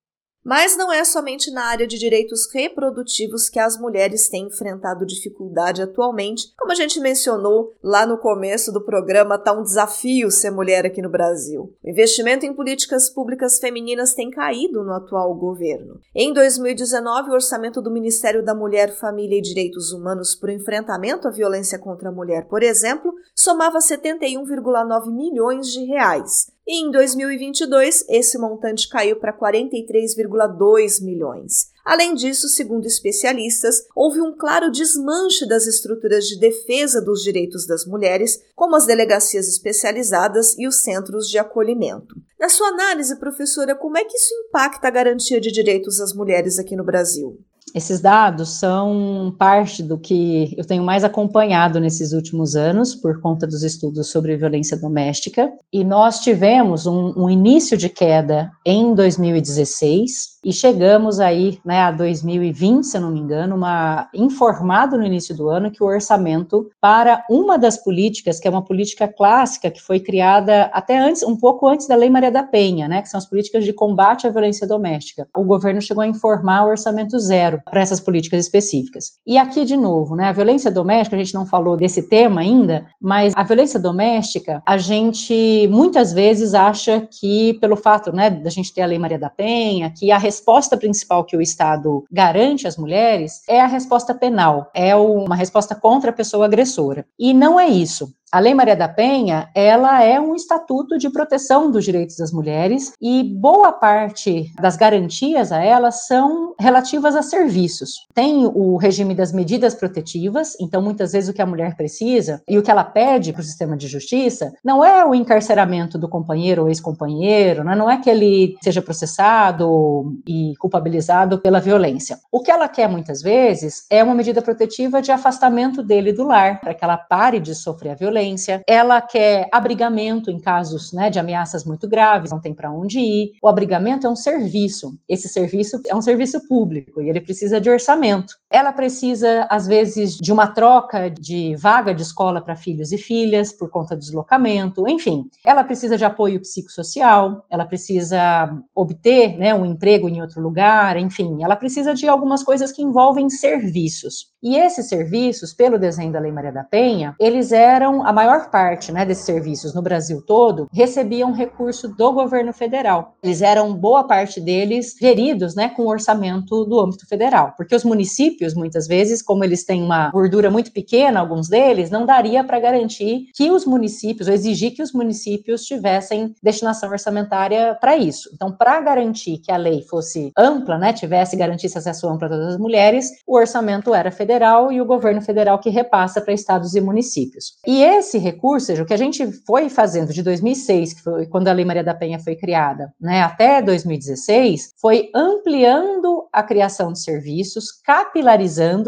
Mas não é somente na área de direitos reprodutivos que as mulheres têm enfrentado dificuldade atualmente. Como a gente mencionou lá no começo do programa, está um desafio ser mulher aqui no Brasil. O investimento em políticas públicas femininas tem caído no atual governo. Em 2019, o orçamento do Ministério da Mulher, Família e Direitos Humanos para o enfrentamento à violência contra a mulher, por exemplo, somava 71,9 milhões de reais. E em 2022, esse montante caiu para 43,2 milhões. Além disso, segundo especialistas, houve um claro desmanche das estruturas de defesa dos direitos das mulheres, como as delegacias especializadas e os centros de acolhimento. Na sua análise, professora, como é que isso impacta a garantia de direitos às mulheres aqui no Brasil? Esses dados são parte do que eu tenho mais acompanhado nesses últimos anos, por conta dos estudos sobre violência doméstica, e nós tivemos um, um início de queda em 2016, e chegamos aí, né, a 2020, se eu não me engano, uma informado no início do ano que o orçamento para uma das políticas, que é uma política clássica que foi criada até antes, um pouco antes da Lei Maria da Penha, né, que são as políticas de combate à violência doméstica. O governo chegou a informar o orçamento zero para essas políticas específicas. E aqui de novo, né, a violência doméstica, a gente não falou desse tema ainda, mas a violência doméstica, a gente muitas vezes acha que pelo fato, né, da gente ter a Lei Maria da Penha, que a resposta principal que o Estado garante às mulheres é a resposta penal, é uma resposta contra a pessoa agressora. E não é isso. A Lei Maria da Penha, ela é um estatuto de proteção dos direitos das mulheres e boa parte das garantias a ela são relativas a serviços. Tem o regime das medidas protetivas, então muitas vezes o que a mulher precisa e o que ela pede para o sistema de justiça não é o encarceramento do companheiro ou ex-companheiro, né? não é que ele seja processado e culpabilizado pela violência. O que ela quer muitas vezes é uma medida protetiva de afastamento dele do lar, para que ela pare de sofrer a violência ela quer abrigamento em casos né, de ameaças muito graves, não tem para onde ir. O abrigamento é um serviço, esse serviço é um serviço público e ele precisa de orçamento. Ela precisa, às vezes, de uma troca de vaga de escola para filhos e filhas por conta do deslocamento, enfim. Ela precisa de apoio psicossocial, ela precisa obter né, um emprego em outro lugar, enfim. Ela precisa de algumas coisas que envolvem serviços. E esses serviços, pelo desenho da Lei Maria da Penha, eles eram, a maior parte né, desses serviços no Brasil todo, recebiam recurso do governo federal. Eles eram, boa parte deles, geridos né, com orçamento do âmbito federal, porque os municípios, muitas vezes, como eles têm uma gordura muito pequena, alguns deles, não daria para garantir que os municípios, ou exigir que os municípios tivessem destinação orçamentária para isso. Então, para garantir que a lei fosse ampla, né, tivesse, garantisse acesso amplo a todas as mulheres, o orçamento era federal federal e o governo federal que repassa para estados e municípios. E esse recurso, seja, o que a gente foi fazendo de 2006, que foi quando a Lei Maria da Penha foi criada, né, até 2016, foi ampliando a criação de serviços, capilarizando,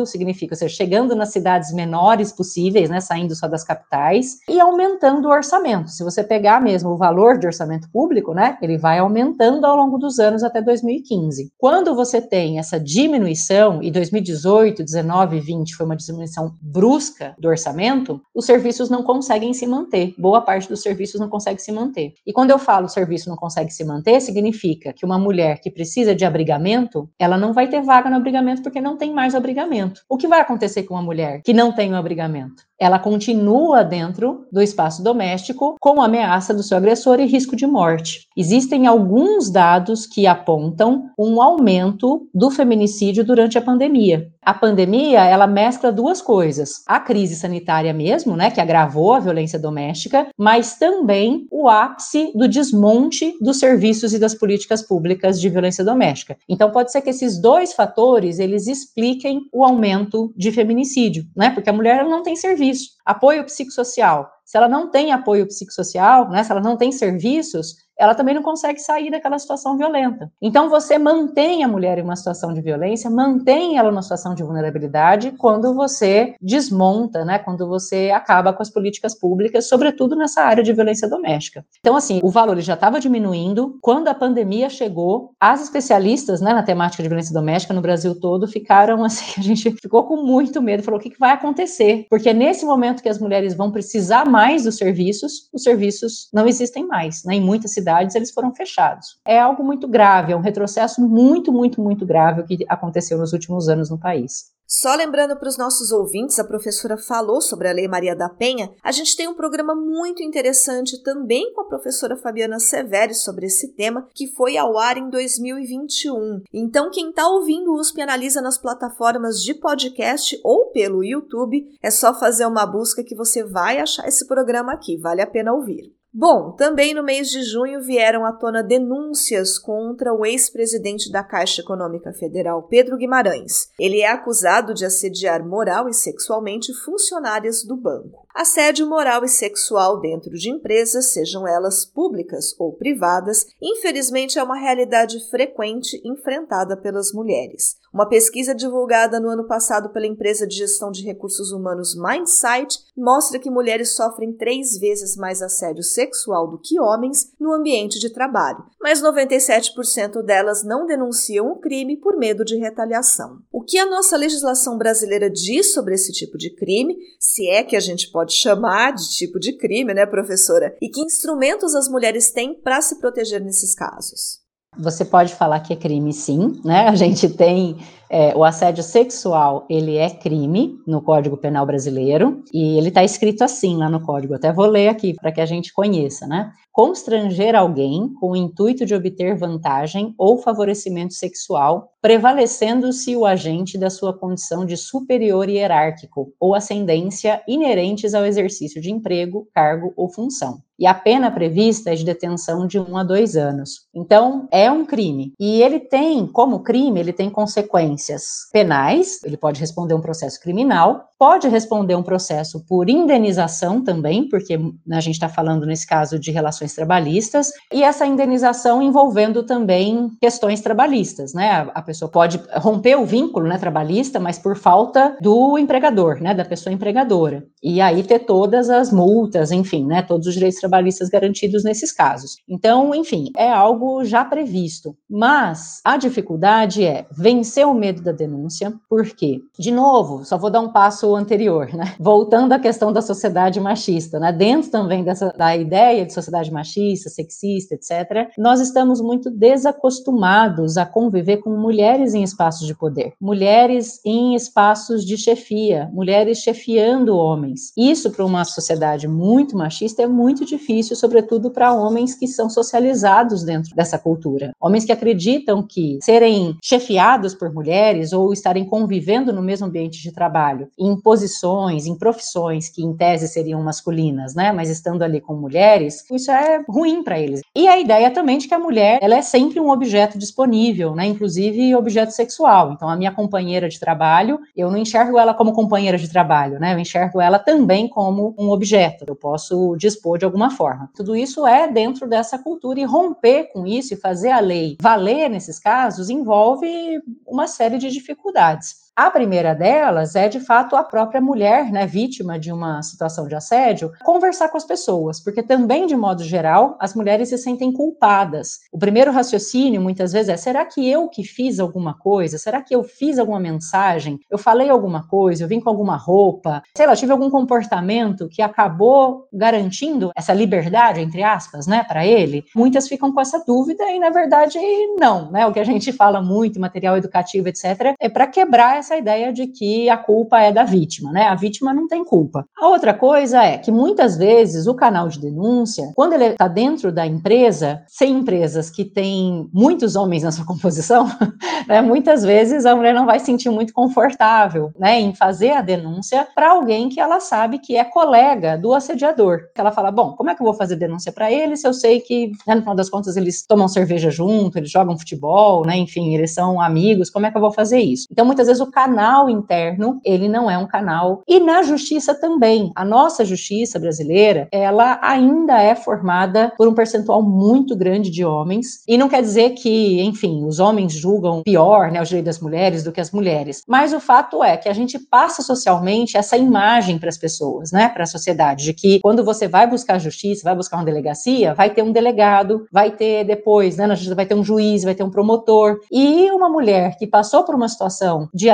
significa, ou seja, chegando nas cidades menores possíveis, né, saindo só das capitais, e aumentando o orçamento. Se você pegar mesmo o valor de orçamento público, né, ele vai aumentando ao longo dos anos até 2015. Quando você tem essa diminuição, e 2018, 19, 2020 foi uma diminuição brusca do orçamento, os serviços não conseguem se manter. Boa parte dos serviços não consegue se manter. E quando eu falo serviço não consegue se manter, significa que uma mulher que precisa de abrigamento, ela não vai ter vaga no abrigamento porque não tem mais abrigamento. O que vai acontecer com uma mulher que não tem o abrigamento? Ela continua dentro do espaço doméstico com ameaça do seu agressor e risco de morte. Existem alguns dados que apontam um aumento do feminicídio durante a pandemia. A pandemia, ela mescla duas coisas: a crise sanitária mesmo, né, que agravou a violência doméstica, mas também o ápice do desmonte dos serviços e das políticas públicas de violência doméstica. Então pode ser que esses dois fatores eles expliquem o aumento de feminicídio, né? Porque a mulher não tem serviço. Apoio psicossocial. Se ela não tem apoio psicossocial, né, se ela não tem serviços, ela também não consegue sair daquela situação violenta. Então, você mantém a mulher em uma situação de violência, mantém ela numa situação de vulnerabilidade quando você desmonta, né, quando você acaba com as políticas públicas, sobretudo nessa área de violência doméstica. Então, assim, o valor já estava diminuindo. Quando a pandemia chegou, as especialistas né, na temática de violência doméstica no Brasil todo ficaram assim, a gente ficou com muito medo, falou o que, que vai acontecer? Porque nesse momento que as mulheres vão precisar mais dos serviços, os serviços não existem mais, né, em muitas cidades universidades eles foram fechados. É algo muito grave, é um retrocesso muito, muito, muito grave que aconteceu nos últimos anos no país. Só lembrando para os nossos ouvintes, a professora falou sobre a Lei Maria da Penha. A gente tem um programa muito interessante também com a professora Fabiana Severi sobre esse tema, que foi ao ar em 2021. Então, quem está ouvindo o USP Analisa nas plataformas de podcast ou pelo YouTube, é só fazer uma busca que você vai achar esse programa aqui. Vale a pena ouvir. Bom, também no mês de junho vieram à tona denúncias contra o ex-presidente da Caixa Econômica Federal, Pedro Guimarães. Ele é acusado de assediar moral e sexualmente funcionárias do banco. Assédio moral e sexual dentro de empresas, sejam elas públicas ou privadas, infelizmente é uma realidade frequente enfrentada pelas mulheres. Uma pesquisa divulgada no ano passado pela empresa de gestão de recursos humanos Mindsight mostra que mulheres sofrem três vezes mais assédio sexual do que homens no ambiente de trabalho, mas 97% delas não denunciam o crime por medo de retaliação. O que a nossa legislação brasileira diz sobre esse tipo de crime, se é que a gente pode chamar de tipo de crime, né, professora? E que instrumentos as mulheres têm para se proteger nesses casos? Você pode falar que é crime, sim, né? A gente tem é, o assédio sexual, ele é crime no Código Penal Brasileiro e ele está escrito assim lá no código. Até vou ler aqui para que a gente conheça, né? Constranger alguém com o intuito de obter vantagem ou favorecimento sexual, prevalecendo-se o agente da sua condição de superior hierárquico ou ascendência inerentes ao exercício de emprego, cargo ou função e a pena prevista é de detenção de um a dois anos. Então, é um crime. E ele tem, como crime, ele tem consequências penais, ele pode responder um processo criminal, pode responder um processo por indenização também, porque a gente está falando nesse caso de relações trabalhistas, e essa indenização envolvendo também questões trabalhistas, né? A pessoa pode romper o vínculo né, trabalhista, mas por falta do empregador, né? Da pessoa empregadora. E aí ter todas as multas, enfim, né? Todos os direitos trabalhistas garantidos nesses casos. Então, enfim, é algo já previsto. Mas a dificuldade é vencer o medo da denúncia, porque, de novo, só vou dar um passo anterior, né? Voltando à questão da sociedade machista, né? Dentro também dessa da ideia de sociedade machista, sexista, etc. Nós estamos muito desacostumados a conviver com mulheres em espaços de poder, mulheres em espaços de chefia, mulheres chefiando homens. Isso para uma sociedade muito machista é muito difícil, sobretudo para homens que são socializados dentro dessa cultura. Homens que acreditam que serem chefiados por mulheres ou estarem convivendo no mesmo ambiente de trabalho em posições, em profissões que em tese seriam masculinas, né, mas estando ali com mulheres, isso é ruim para eles. E a ideia também de que a mulher, ela é sempre um objeto disponível, né, inclusive objeto sexual. Então a minha companheira de trabalho, eu não enxergo ela como companheira de trabalho, né, eu enxergo ela também como um objeto. Eu posso dispor de alguma forma. Tudo isso é dentro dessa cultura e romper com isso e fazer a lei valer nesses casos envolve uma série de dificuldades. A primeira delas é, de fato, a própria mulher, né, vítima de uma situação de assédio, conversar com as pessoas, porque também, de modo geral, as mulheres se sentem culpadas. O primeiro raciocínio, muitas vezes, é: será que eu que fiz alguma coisa? Será que eu fiz alguma mensagem? Eu falei alguma coisa? Eu vim com alguma roupa? Sei lá, tive algum comportamento que acabou garantindo essa liberdade, entre aspas, né, para ele? Muitas ficam com essa dúvida e, na verdade, não, né? O que a gente fala muito, material educativo, etc., é para quebrar essa ideia de que a culpa é da vítima, né? A vítima não tem culpa. A outra coisa é que muitas vezes o canal de denúncia, quando ele está dentro da empresa, sem empresas que têm muitos homens na sua composição, né, muitas vezes a mulher não vai se sentir muito confortável, né, em fazer a denúncia para alguém que ela sabe que é colega do assediador. Ela fala, bom, como é que eu vou fazer denúncia para ele se eu sei que, né, no final das contas, eles tomam cerveja junto, eles jogam futebol, né, enfim, eles são amigos, como é que eu vou fazer isso? Então, muitas vezes o canal interno, ele não é um canal. E na justiça também. A nossa justiça brasileira, ela ainda é formada por um percentual muito grande de homens. E não quer dizer que, enfim, os homens julgam pior, né, os direitos das mulheres do que as mulheres. Mas o fato é que a gente passa socialmente essa imagem para as pessoas, né, para a sociedade, de que quando você vai buscar justiça, vai buscar uma delegacia, vai ter um delegado, vai ter depois, né, na justiça vai ter um juiz, vai ter um promotor. E uma mulher que passou por uma situação de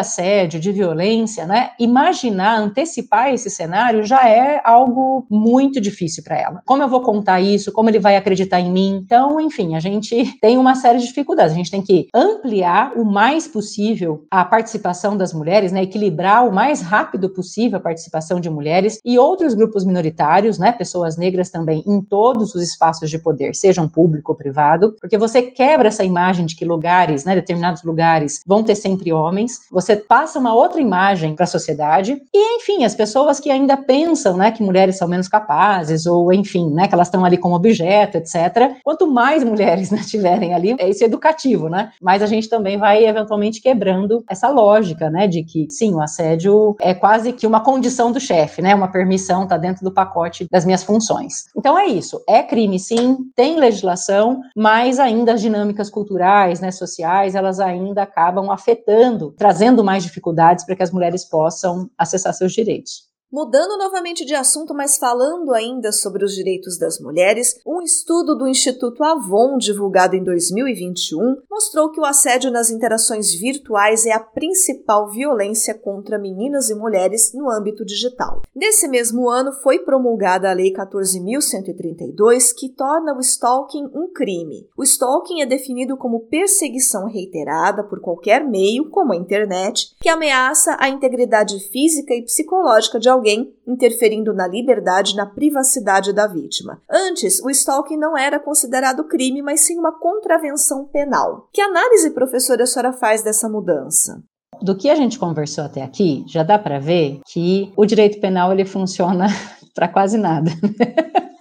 de violência, né? Imaginar, antecipar esse cenário já é algo muito difícil para ela. Como eu vou contar isso? Como ele vai acreditar em mim? Então, enfim, a gente tem uma série de dificuldades. A gente tem que ampliar o mais possível a participação das mulheres, né? Equilibrar o mais rápido possível a participação de mulheres e outros grupos minoritários, né? Pessoas negras também em todos os espaços de poder, sejam público ou privado, porque você quebra essa imagem de que lugares, né? Determinados lugares vão ter sempre homens. Você passa uma outra imagem para a sociedade. E, enfim, as pessoas que ainda pensam, né, que mulheres são menos capazes, ou, enfim, né, que elas estão ali como objeto, etc. Quanto mais mulheres né, tiverem ali, é isso educativo, né? Mas a gente também vai, eventualmente, quebrando essa lógica, né, de que, sim, o assédio é quase que uma condição do chefe, né? Uma permissão, está dentro do pacote das minhas funções. Então é isso. É crime, sim, tem legislação, mas ainda as dinâmicas culturais, né, sociais, elas ainda acabam afetando, trazendo mais dificuldades para que as mulheres possam acessar seus direitos. Mudando novamente de assunto, mas falando ainda sobre os direitos das mulheres, um estudo do Instituto Avon, divulgado em 2021, mostrou que o assédio nas interações virtuais é a principal violência contra meninas e mulheres no âmbito digital. Nesse mesmo ano, foi promulgada a Lei 14.132, que torna o stalking um crime. O stalking é definido como perseguição reiterada por qualquer meio, como a internet, que ameaça a integridade física e psicológica de alguém alguém interferindo na liberdade e na privacidade da vítima. Antes, o stalking não era considerado crime, mas sim uma contravenção penal. Que análise, professora, a senhora faz dessa mudança? Do que a gente conversou até aqui, já dá para ver que o direito penal ele funciona para quase nada.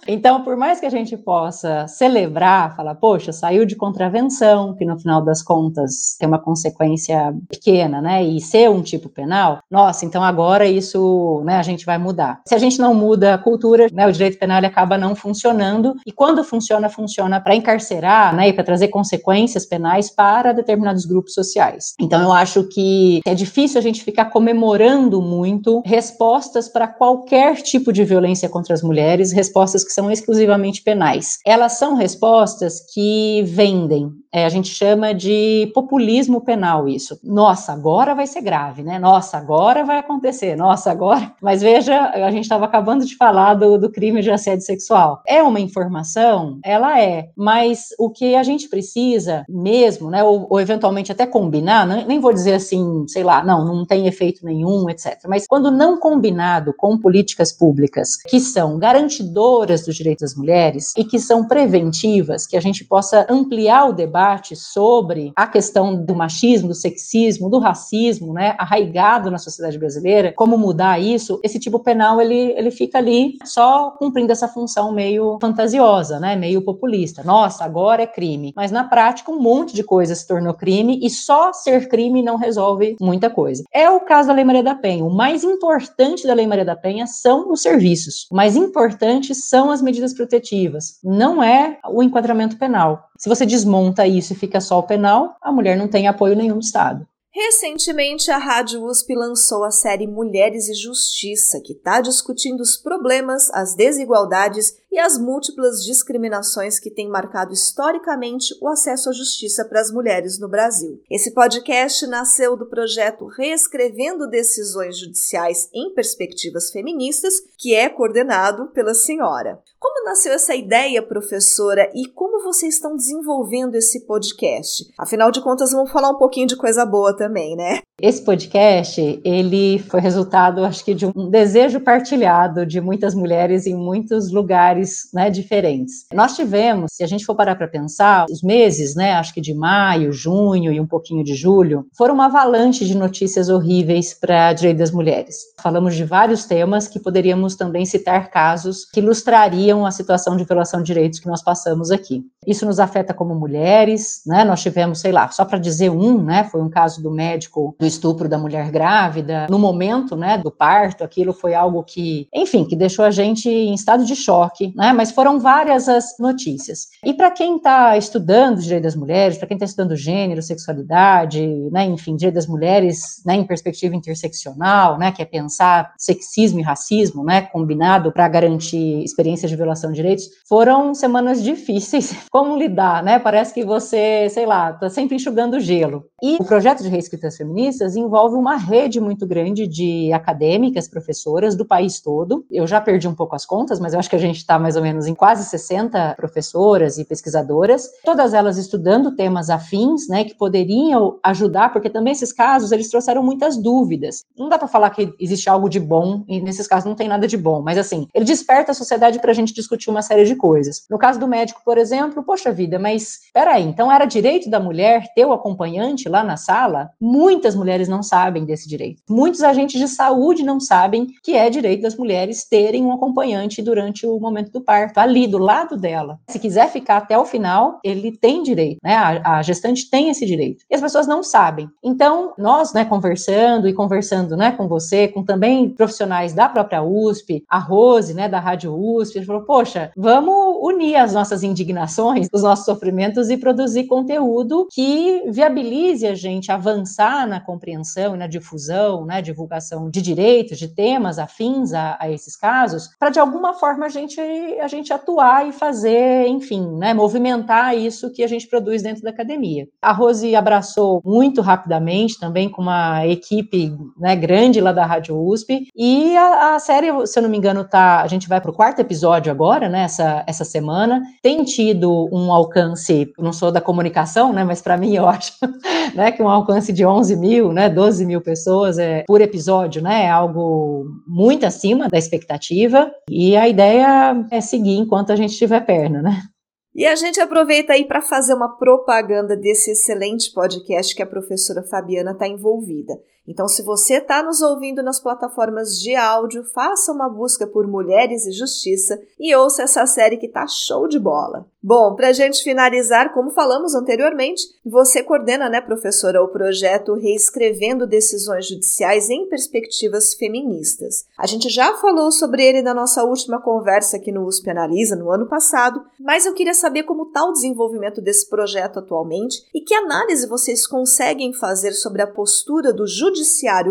Então, por mais que a gente possa celebrar, falar, poxa, saiu de contravenção, que no final das contas tem uma consequência pequena, né, e ser um tipo penal, nossa, então agora isso, né, a gente vai mudar. Se a gente não muda a cultura, né, o direito penal acaba não funcionando, e quando funciona, funciona para encarcerar, né, e para trazer consequências penais para determinados grupos sociais. Então, eu acho que é difícil a gente ficar comemorando muito respostas para qualquer tipo de violência contra as mulheres, respostas que são exclusivamente penais. Elas são respostas que vendem. É, a gente chama de populismo penal isso. Nossa, agora vai ser grave, né? Nossa, agora vai acontecer. Nossa, agora. Mas veja, a gente estava acabando de falar do, do crime de assédio sexual. É uma informação? Ela é. Mas o que a gente precisa mesmo, né? Ou, ou eventualmente até combinar, não, nem vou dizer assim, sei lá, não, não tem efeito nenhum, etc. Mas quando não combinado com políticas públicas que são garantidoras dos direitos das mulheres e que são preventivas, que a gente possa ampliar o debate sobre a questão do machismo, do sexismo, do racismo, né, arraigado na sociedade brasileira, como mudar isso, esse tipo penal ele, ele fica ali só cumprindo essa função meio fantasiosa, né, meio populista. Nossa, agora é crime. Mas na prática, um monte de coisa se tornou crime e só ser crime não resolve muita coisa. É o caso da Lei Maria da Penha. O mais importante da Lei Maria da Penha são os serviços. O mais importante são as medidas protetivas, não é o enquadramento penal. Se você desmonta isso e fica só o penal, a mulher não tem apoio nenhum do Estado. Recentemente, a Rádio USP lançou a série Mulheres e Justiça, que está discutindo os problemas, as desigualdades e as múltiplas discriminações que têm marcado historicamente o acesso à justiça para as mulheres no Brasil. Esse podcast nasceu do projeto Reescrevendo Decisões Judiciais em Perspectivas Feministas, que é coordenado pela senhora. Como nasceu essa ideia, professora, e como vocês estão desenvolvendo esse podcast? Afinal de contas, vamos falar um pouquinho de coisa boa também, né? Esse podcast, ele foi resultado, acho que, de um desejo partilhado de muitas mulheres em muitos lugares né, diferentes. Nós tivemos, se a gente for parar para pensar, os meses, né, acho que de maio, junho e um pouquinho de julho, foram uma avalanche de notícias horríveis para direito das mulheres. Falamos de vários temas que poderíamos também citar casos que ilustrariam a situação de violação de direitos que nós passamos aqui. Isso nos afeta como mulheres, né? Nós tivemos, sei lá, só para dizer um, né? Foi um caso do médico do estupro da mulher grávida. No momento, né, do parto, aquilo foi algo que, enfim, que deixou a gente em estado de choque, né? Mas foram várias as notícias. E para quem está estudando direito das mulheres, para quem está estudando gênero, sexualidade, né, enfim, direito das mulheres, né, em perspectiva interseccional, né, que é pensar sexismo e racismo, né, combinado para garantir experiências de violação de direitos, foram semanas difíceis. Como lidar, né? Parece que você, sei lá, está sempre enxugando gelo. E o projeto de reescritas feministas envolve uma rede muito grande de acadêmicas, professoras do país todo. Eu já perdi um pouco as contas, mas eu acho que a gente está mais ou menos em quase 60 professoras e pesquisadoras, todas elas estudando temas afins, né, que poderiam ajudar, porque também esses casos eles trouxeram muitas dúvidas. Não dá para falar que existe algo de bom, e nesses casos não tem nada de bom, mas assim, ele desperta a sociedade para a gente discutir uma série de coisas. No caso do médico, por exemplo, poxa vida, mas peraí, então era direito da mulher ter o acompanhante lá na sala? Muitas mulheres não sabem desse direito. Muitos agentes de saúde não sabem que é direito das mulheres terem um acompanhante durante o momento do parto, ali do lado dela. Se quiser ficar até o final, ele tem direito, né? A, a gestante tem esse direito. E as pessoas não sabem. Então, nós, né, conversando e conversando, né, com você, com também profissionais da própria USP, a Rose, né, da Rádio USP, falou, poxa, vamos unir as nossas indignações, os nossos sofrimentos e produzir conteúdo que viabilize a gente avançar na compreensão e na difusão, né, divulgação de direitos, de temas afins a, a esses casos, para de alguma forma a gente, a gente atuar e fazer, enfim, né, movimentar isso que a gente produz dentro da academia. A Rose abraçou muito rapidamente, também com uma equipe né, grande lá da Rádio USP, e a, a série, se eu não me engano, tá, a gente vai para o quarto episódio agora, né, essa, essa semana, tem tido um alcance, não sou da comunicação, né, mas para mim eu acho né, que um alcance de 11 mil, né, 12 mil pessoas é, por episódio, né, é algo muito acima da expectativa, e a ideia é seguir enquanto a gente tiver perna, né. E a gente aproveita aí para fazer uma propaganda desse excelente podcast que a professora Fabiana está envolvida. Então, se você está nos ouvindo nas plataformas de áudio, faça uma busca por Mulheres e Justiça e ouça essa série que tá show de bola. Bom, para a gente finalizar, como falamos anteriormente, você coordena, né, professora, o projeto Reescrevendo Decisões Judiciais em Perspectivas Feministas. A gente já falou sobre ele na nossa última conversa aqui no USP Analisa, no ano passado, mas eu queria saber como está o desenvolvimento desse projeto atualmente e que análise vocês conseguem fazer sobre a postura do judiciário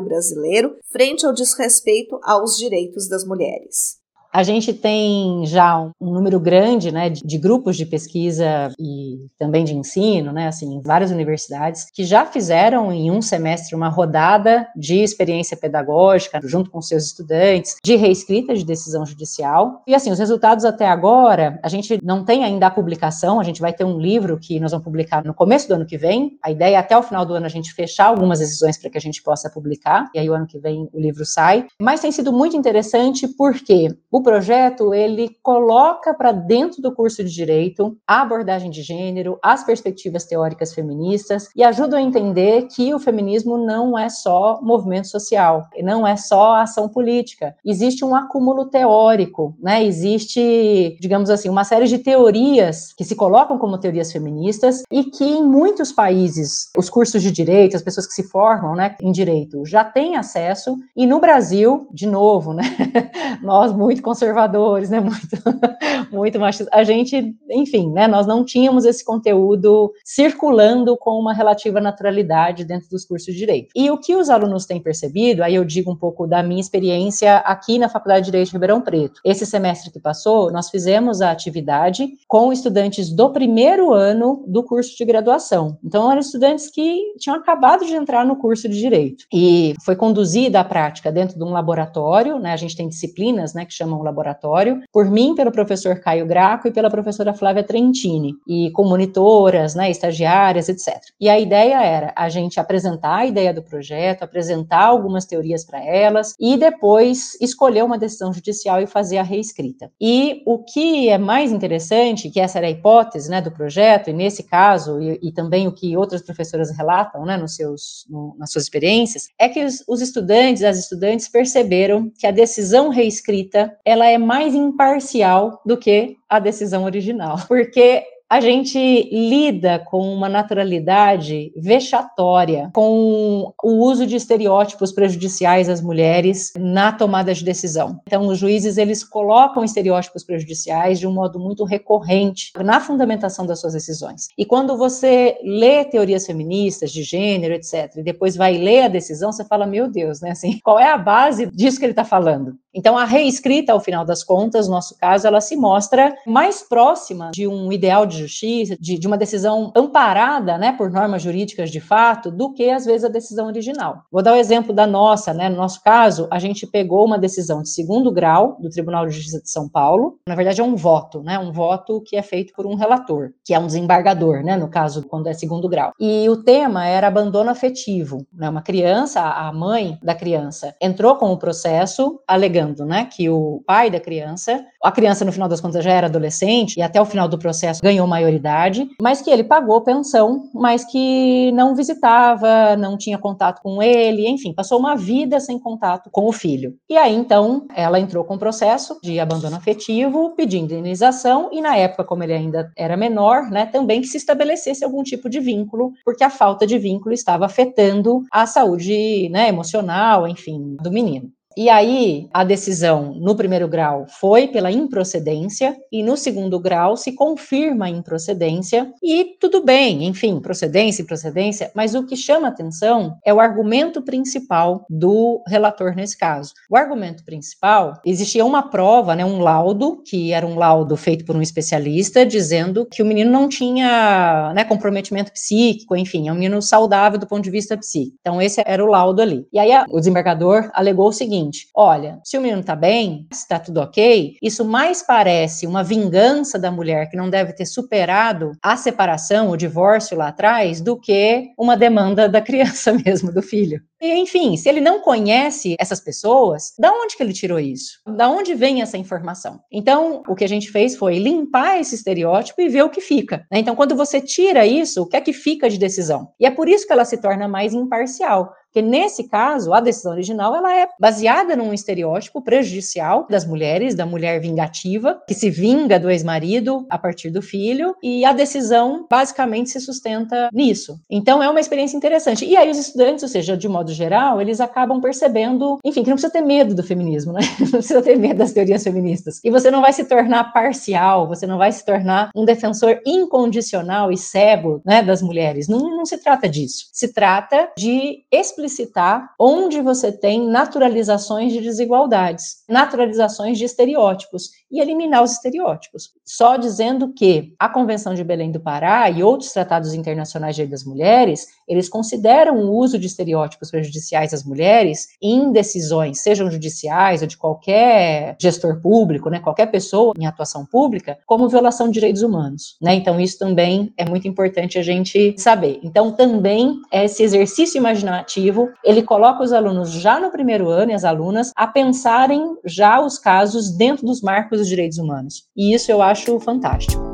brasileiro frente ao desrespeito aos direitos das mulheres. A gente tem já um número grande né, de, grupos de pesquisa e também de ensino, né, assim, em várias universidades, que já fizeram em um semestre uma rodada de experiência pedagógica junto com seus estudantes, de reescrita de decisão judicial. E assim, os resultados até agora, a gente não tem ainda a publicação, a gente vai ter um livro que nós vamos publicar no começo do ano que vem. A ideia é até o final do ano a gente fechar algumas decisões para que a gente possa publicar, e aí o ano que vem o livro sai. Mas tem sido muito interessante porque projeto ele coloca para dentro do curso de direito a abordagem de gênero, as perspectivas teóricas feministas e ajuda a entender que o feminismo não é só movimento social, não é só ação política. Existe um acúmulo teórico, né? Existe, digamos assim, uma série de teorias que se colocam como teorias feministas e que em muitos países os cursos de direito, as pessoas que se formam, né, em direito, já têm acesso e no Brasil, de novo, né? Nós muito conservadores, né? Muito, muito machistas. A gente, enfim, né? Nós não tínhamos esse conteúdo circulando com uma relativa naturalidade dentro dos cursos de direito. E o que os alunos têm percebido, aí eu digo um pouco da minha experiência aqui na Faculdade de Direito de Ribeirão Preto. Esse semestre que passou, nós fizemos a atividade com estudantes do primeiro ano do curso de graduação. Então, eram estudantes que tinham acabado de entrar no curso de direito. E foi conduzida a prática dentro de um laboratório, né? A gente tem disciplinas, né, que chamam laboratório, por mim, pelo professor Caio Graco e pela professora Flávia Trentini, e com monitoras, né, estagiárias, etc. E a ideia era a gente apresentar a ideia do projeto, apresentar algumas teorias para elas e depois escolher uma decisão judicial e fazer a reescrita. E o que é mais interessante, que essa era a hipótese, né, do projeto, e nesse caso, e, e também o que outras professoras relatam, né, nos seus, no, nas suas experiências, é que os, os estudantes, as estudantes perceberam que a decisão reescrita, ela é mais imparcial do que a decisão original. Porque a gente lida com uma naturalidade vexatória com o uso de estereótipos prejudiciais às mulheres na tomada de decisão. Então, os juízes eles colocam estereótipos prejudiciais de um modo muito recorrente na fundamentação das suas decisões. E quando você lê teorias feministas de gênero, etc., e depois vai ler a decisão, você fala, meu Deus, né? Assim, qual é a base disso que ele está falando? Então, a reescrita, ao final das contas, no nosso caso, ela se mostra mais próxima de um ideal de justiça, de, de, uma decisão amparada né, por normas jurídicas de fato, do que, às vezes, a decisão original. Vou dar o um exemplo da nossa, né? No nosso caso, a gente pegou uma decisão de segundo grau do Tribunal de Justiça de São Paulo. Na verdade, é um voto, né? Um voto que é feito por um relator, que é um desembargador, né? No caso, quando é segundo grau. E o tema era abandono afetivo. Né? Uma criança, a mãe da criança, entrou com o processo alegando né, que o pai da criança, a criança no final das contas já era adolescente e até o final do processo ganhou maioridade, mas que ele pagou pensão, mas que não visitava, não tinha contato com ele, enfim, passou uma vida sem contato com o filho. E aí então ela entrou com o processo de abandono afetivo, pedindo indenização e na época como ele ainda era menor, né, também que se estabelecesse algum tipo de vínculo, porque a falta de vínculo estava afetando a saúde, né, emocional, enfim, do menino. E aí, a decisão no primeiro grau foi pela improcedência, e no segundo grau se confirma a improcedência, e tudo bem, enfim, procedência, improcedência, mas o que chama atenção é o argumento principal do relator nesse caso. O argumento principal, existia uma prova, né, um laudo, que era um laudo feito por um especialista, dizendo que o menino não tinha né, comprometimento psíquico, enfim, é um menino saudável do ponto de vista psíquico. Então, esse era o laudo ali. E aí, a, o desembargador alegou o seguinte seguinte: olha, se o menino tá bem, se tá tudo ok, isso mais parece uma vingança da mulher que não deve ter superado a separação, o divórcio lá atrás, do que uma demanda da criança mesmo, do filho. Enfim, se ele não conhece essas pessoas, da onde que ele tirou isso? Da onde vem essa informação? Então, o que a gente fez foi limpar esse estereótipo e ver o que fica. Né? Então, quando você tira isso, o que é que fica de decisão? E é por isso que ela se torna mais imparcial. Porque nesse caso, a decisão original ela é baseada num estereótipo prejudicial das mulheres, da mulher vingativa, que se vinga do ex-marido a partir do filho, e a decisão basicamente se sustenta nisso. Então é uma experiência interessante. E aí os estudantes, ou seja, de modo geral, eles acabam percebendo, enfim, que não precisa ter medo do feminismo, né? Não precisa ter medo das teorias feministas. E você não vai se tornar parcial, você não vai se tornar um defensor incondicional e cego, né, das mulheres. Não, não se trata disso. Se trata de explicitar onde você tem naturalizações de desigualdades, naturalizações de estereótipos e eliminar os estereótipos. Só dizendo que a Convenção de Belém do Pará e outros tratados internacionais de das mulheres, eles consideram o uso de estereótipos prejudiciais às mulheres em decisões, sejam judiciais ou de qualquer gestor público, né, qualquer pessoa em atuação pública, como violação de direitos humanos, né? Então isso também é muito importante a gente saber. Então também esse exercício imaginativo ele coloca os alunos já no primeiro ano e as alunas a pensarem já os casos dentro dos marcos dos direitos humanos. E isso eu acho fantástico.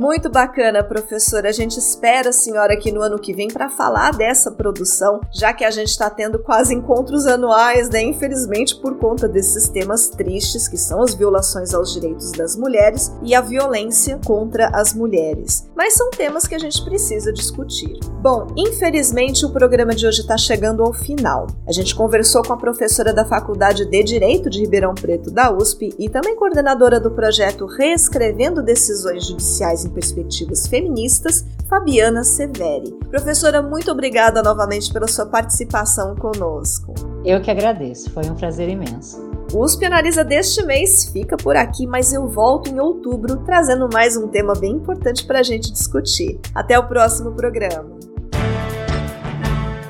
Muito bacana, professora. A gente espera a senhora aqui no ano que vem para falar dessa produção, já que a gente está tendo quase encontros anuais, né? Infelizmente, por conta desses temas tristes que são as violações aos direitos das mulheres e a violência contra as mulheres. Mas são temas que a gente precisa discutir. Bom, infelizmente o programa de hoje está chegando ao final. A gente conversou com a professora da Faculdade de Direito de Ribeirão Preto da USP e também coordenadora do projeto Reescrevendo Decisões Judiciais perspectivas feministas, Fabiana Severi. Professora, muito obrigada novamente pela sua participação conosco. Eu que agradeço, foi um prazer imenso. O USP Analisa deste mês fica por aqui, mas eu volto em outubro trazendo mais um tema bem importante para a gente discutir. Até o próximo programa.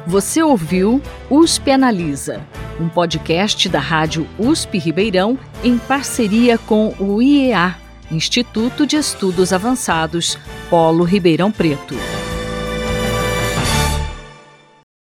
Você ouviu USP Analisa, um podcast da Rádio USP Ribeirão em parceria com o IEA Instituto de Estudos Avançados, Polo Ribeirão Preto.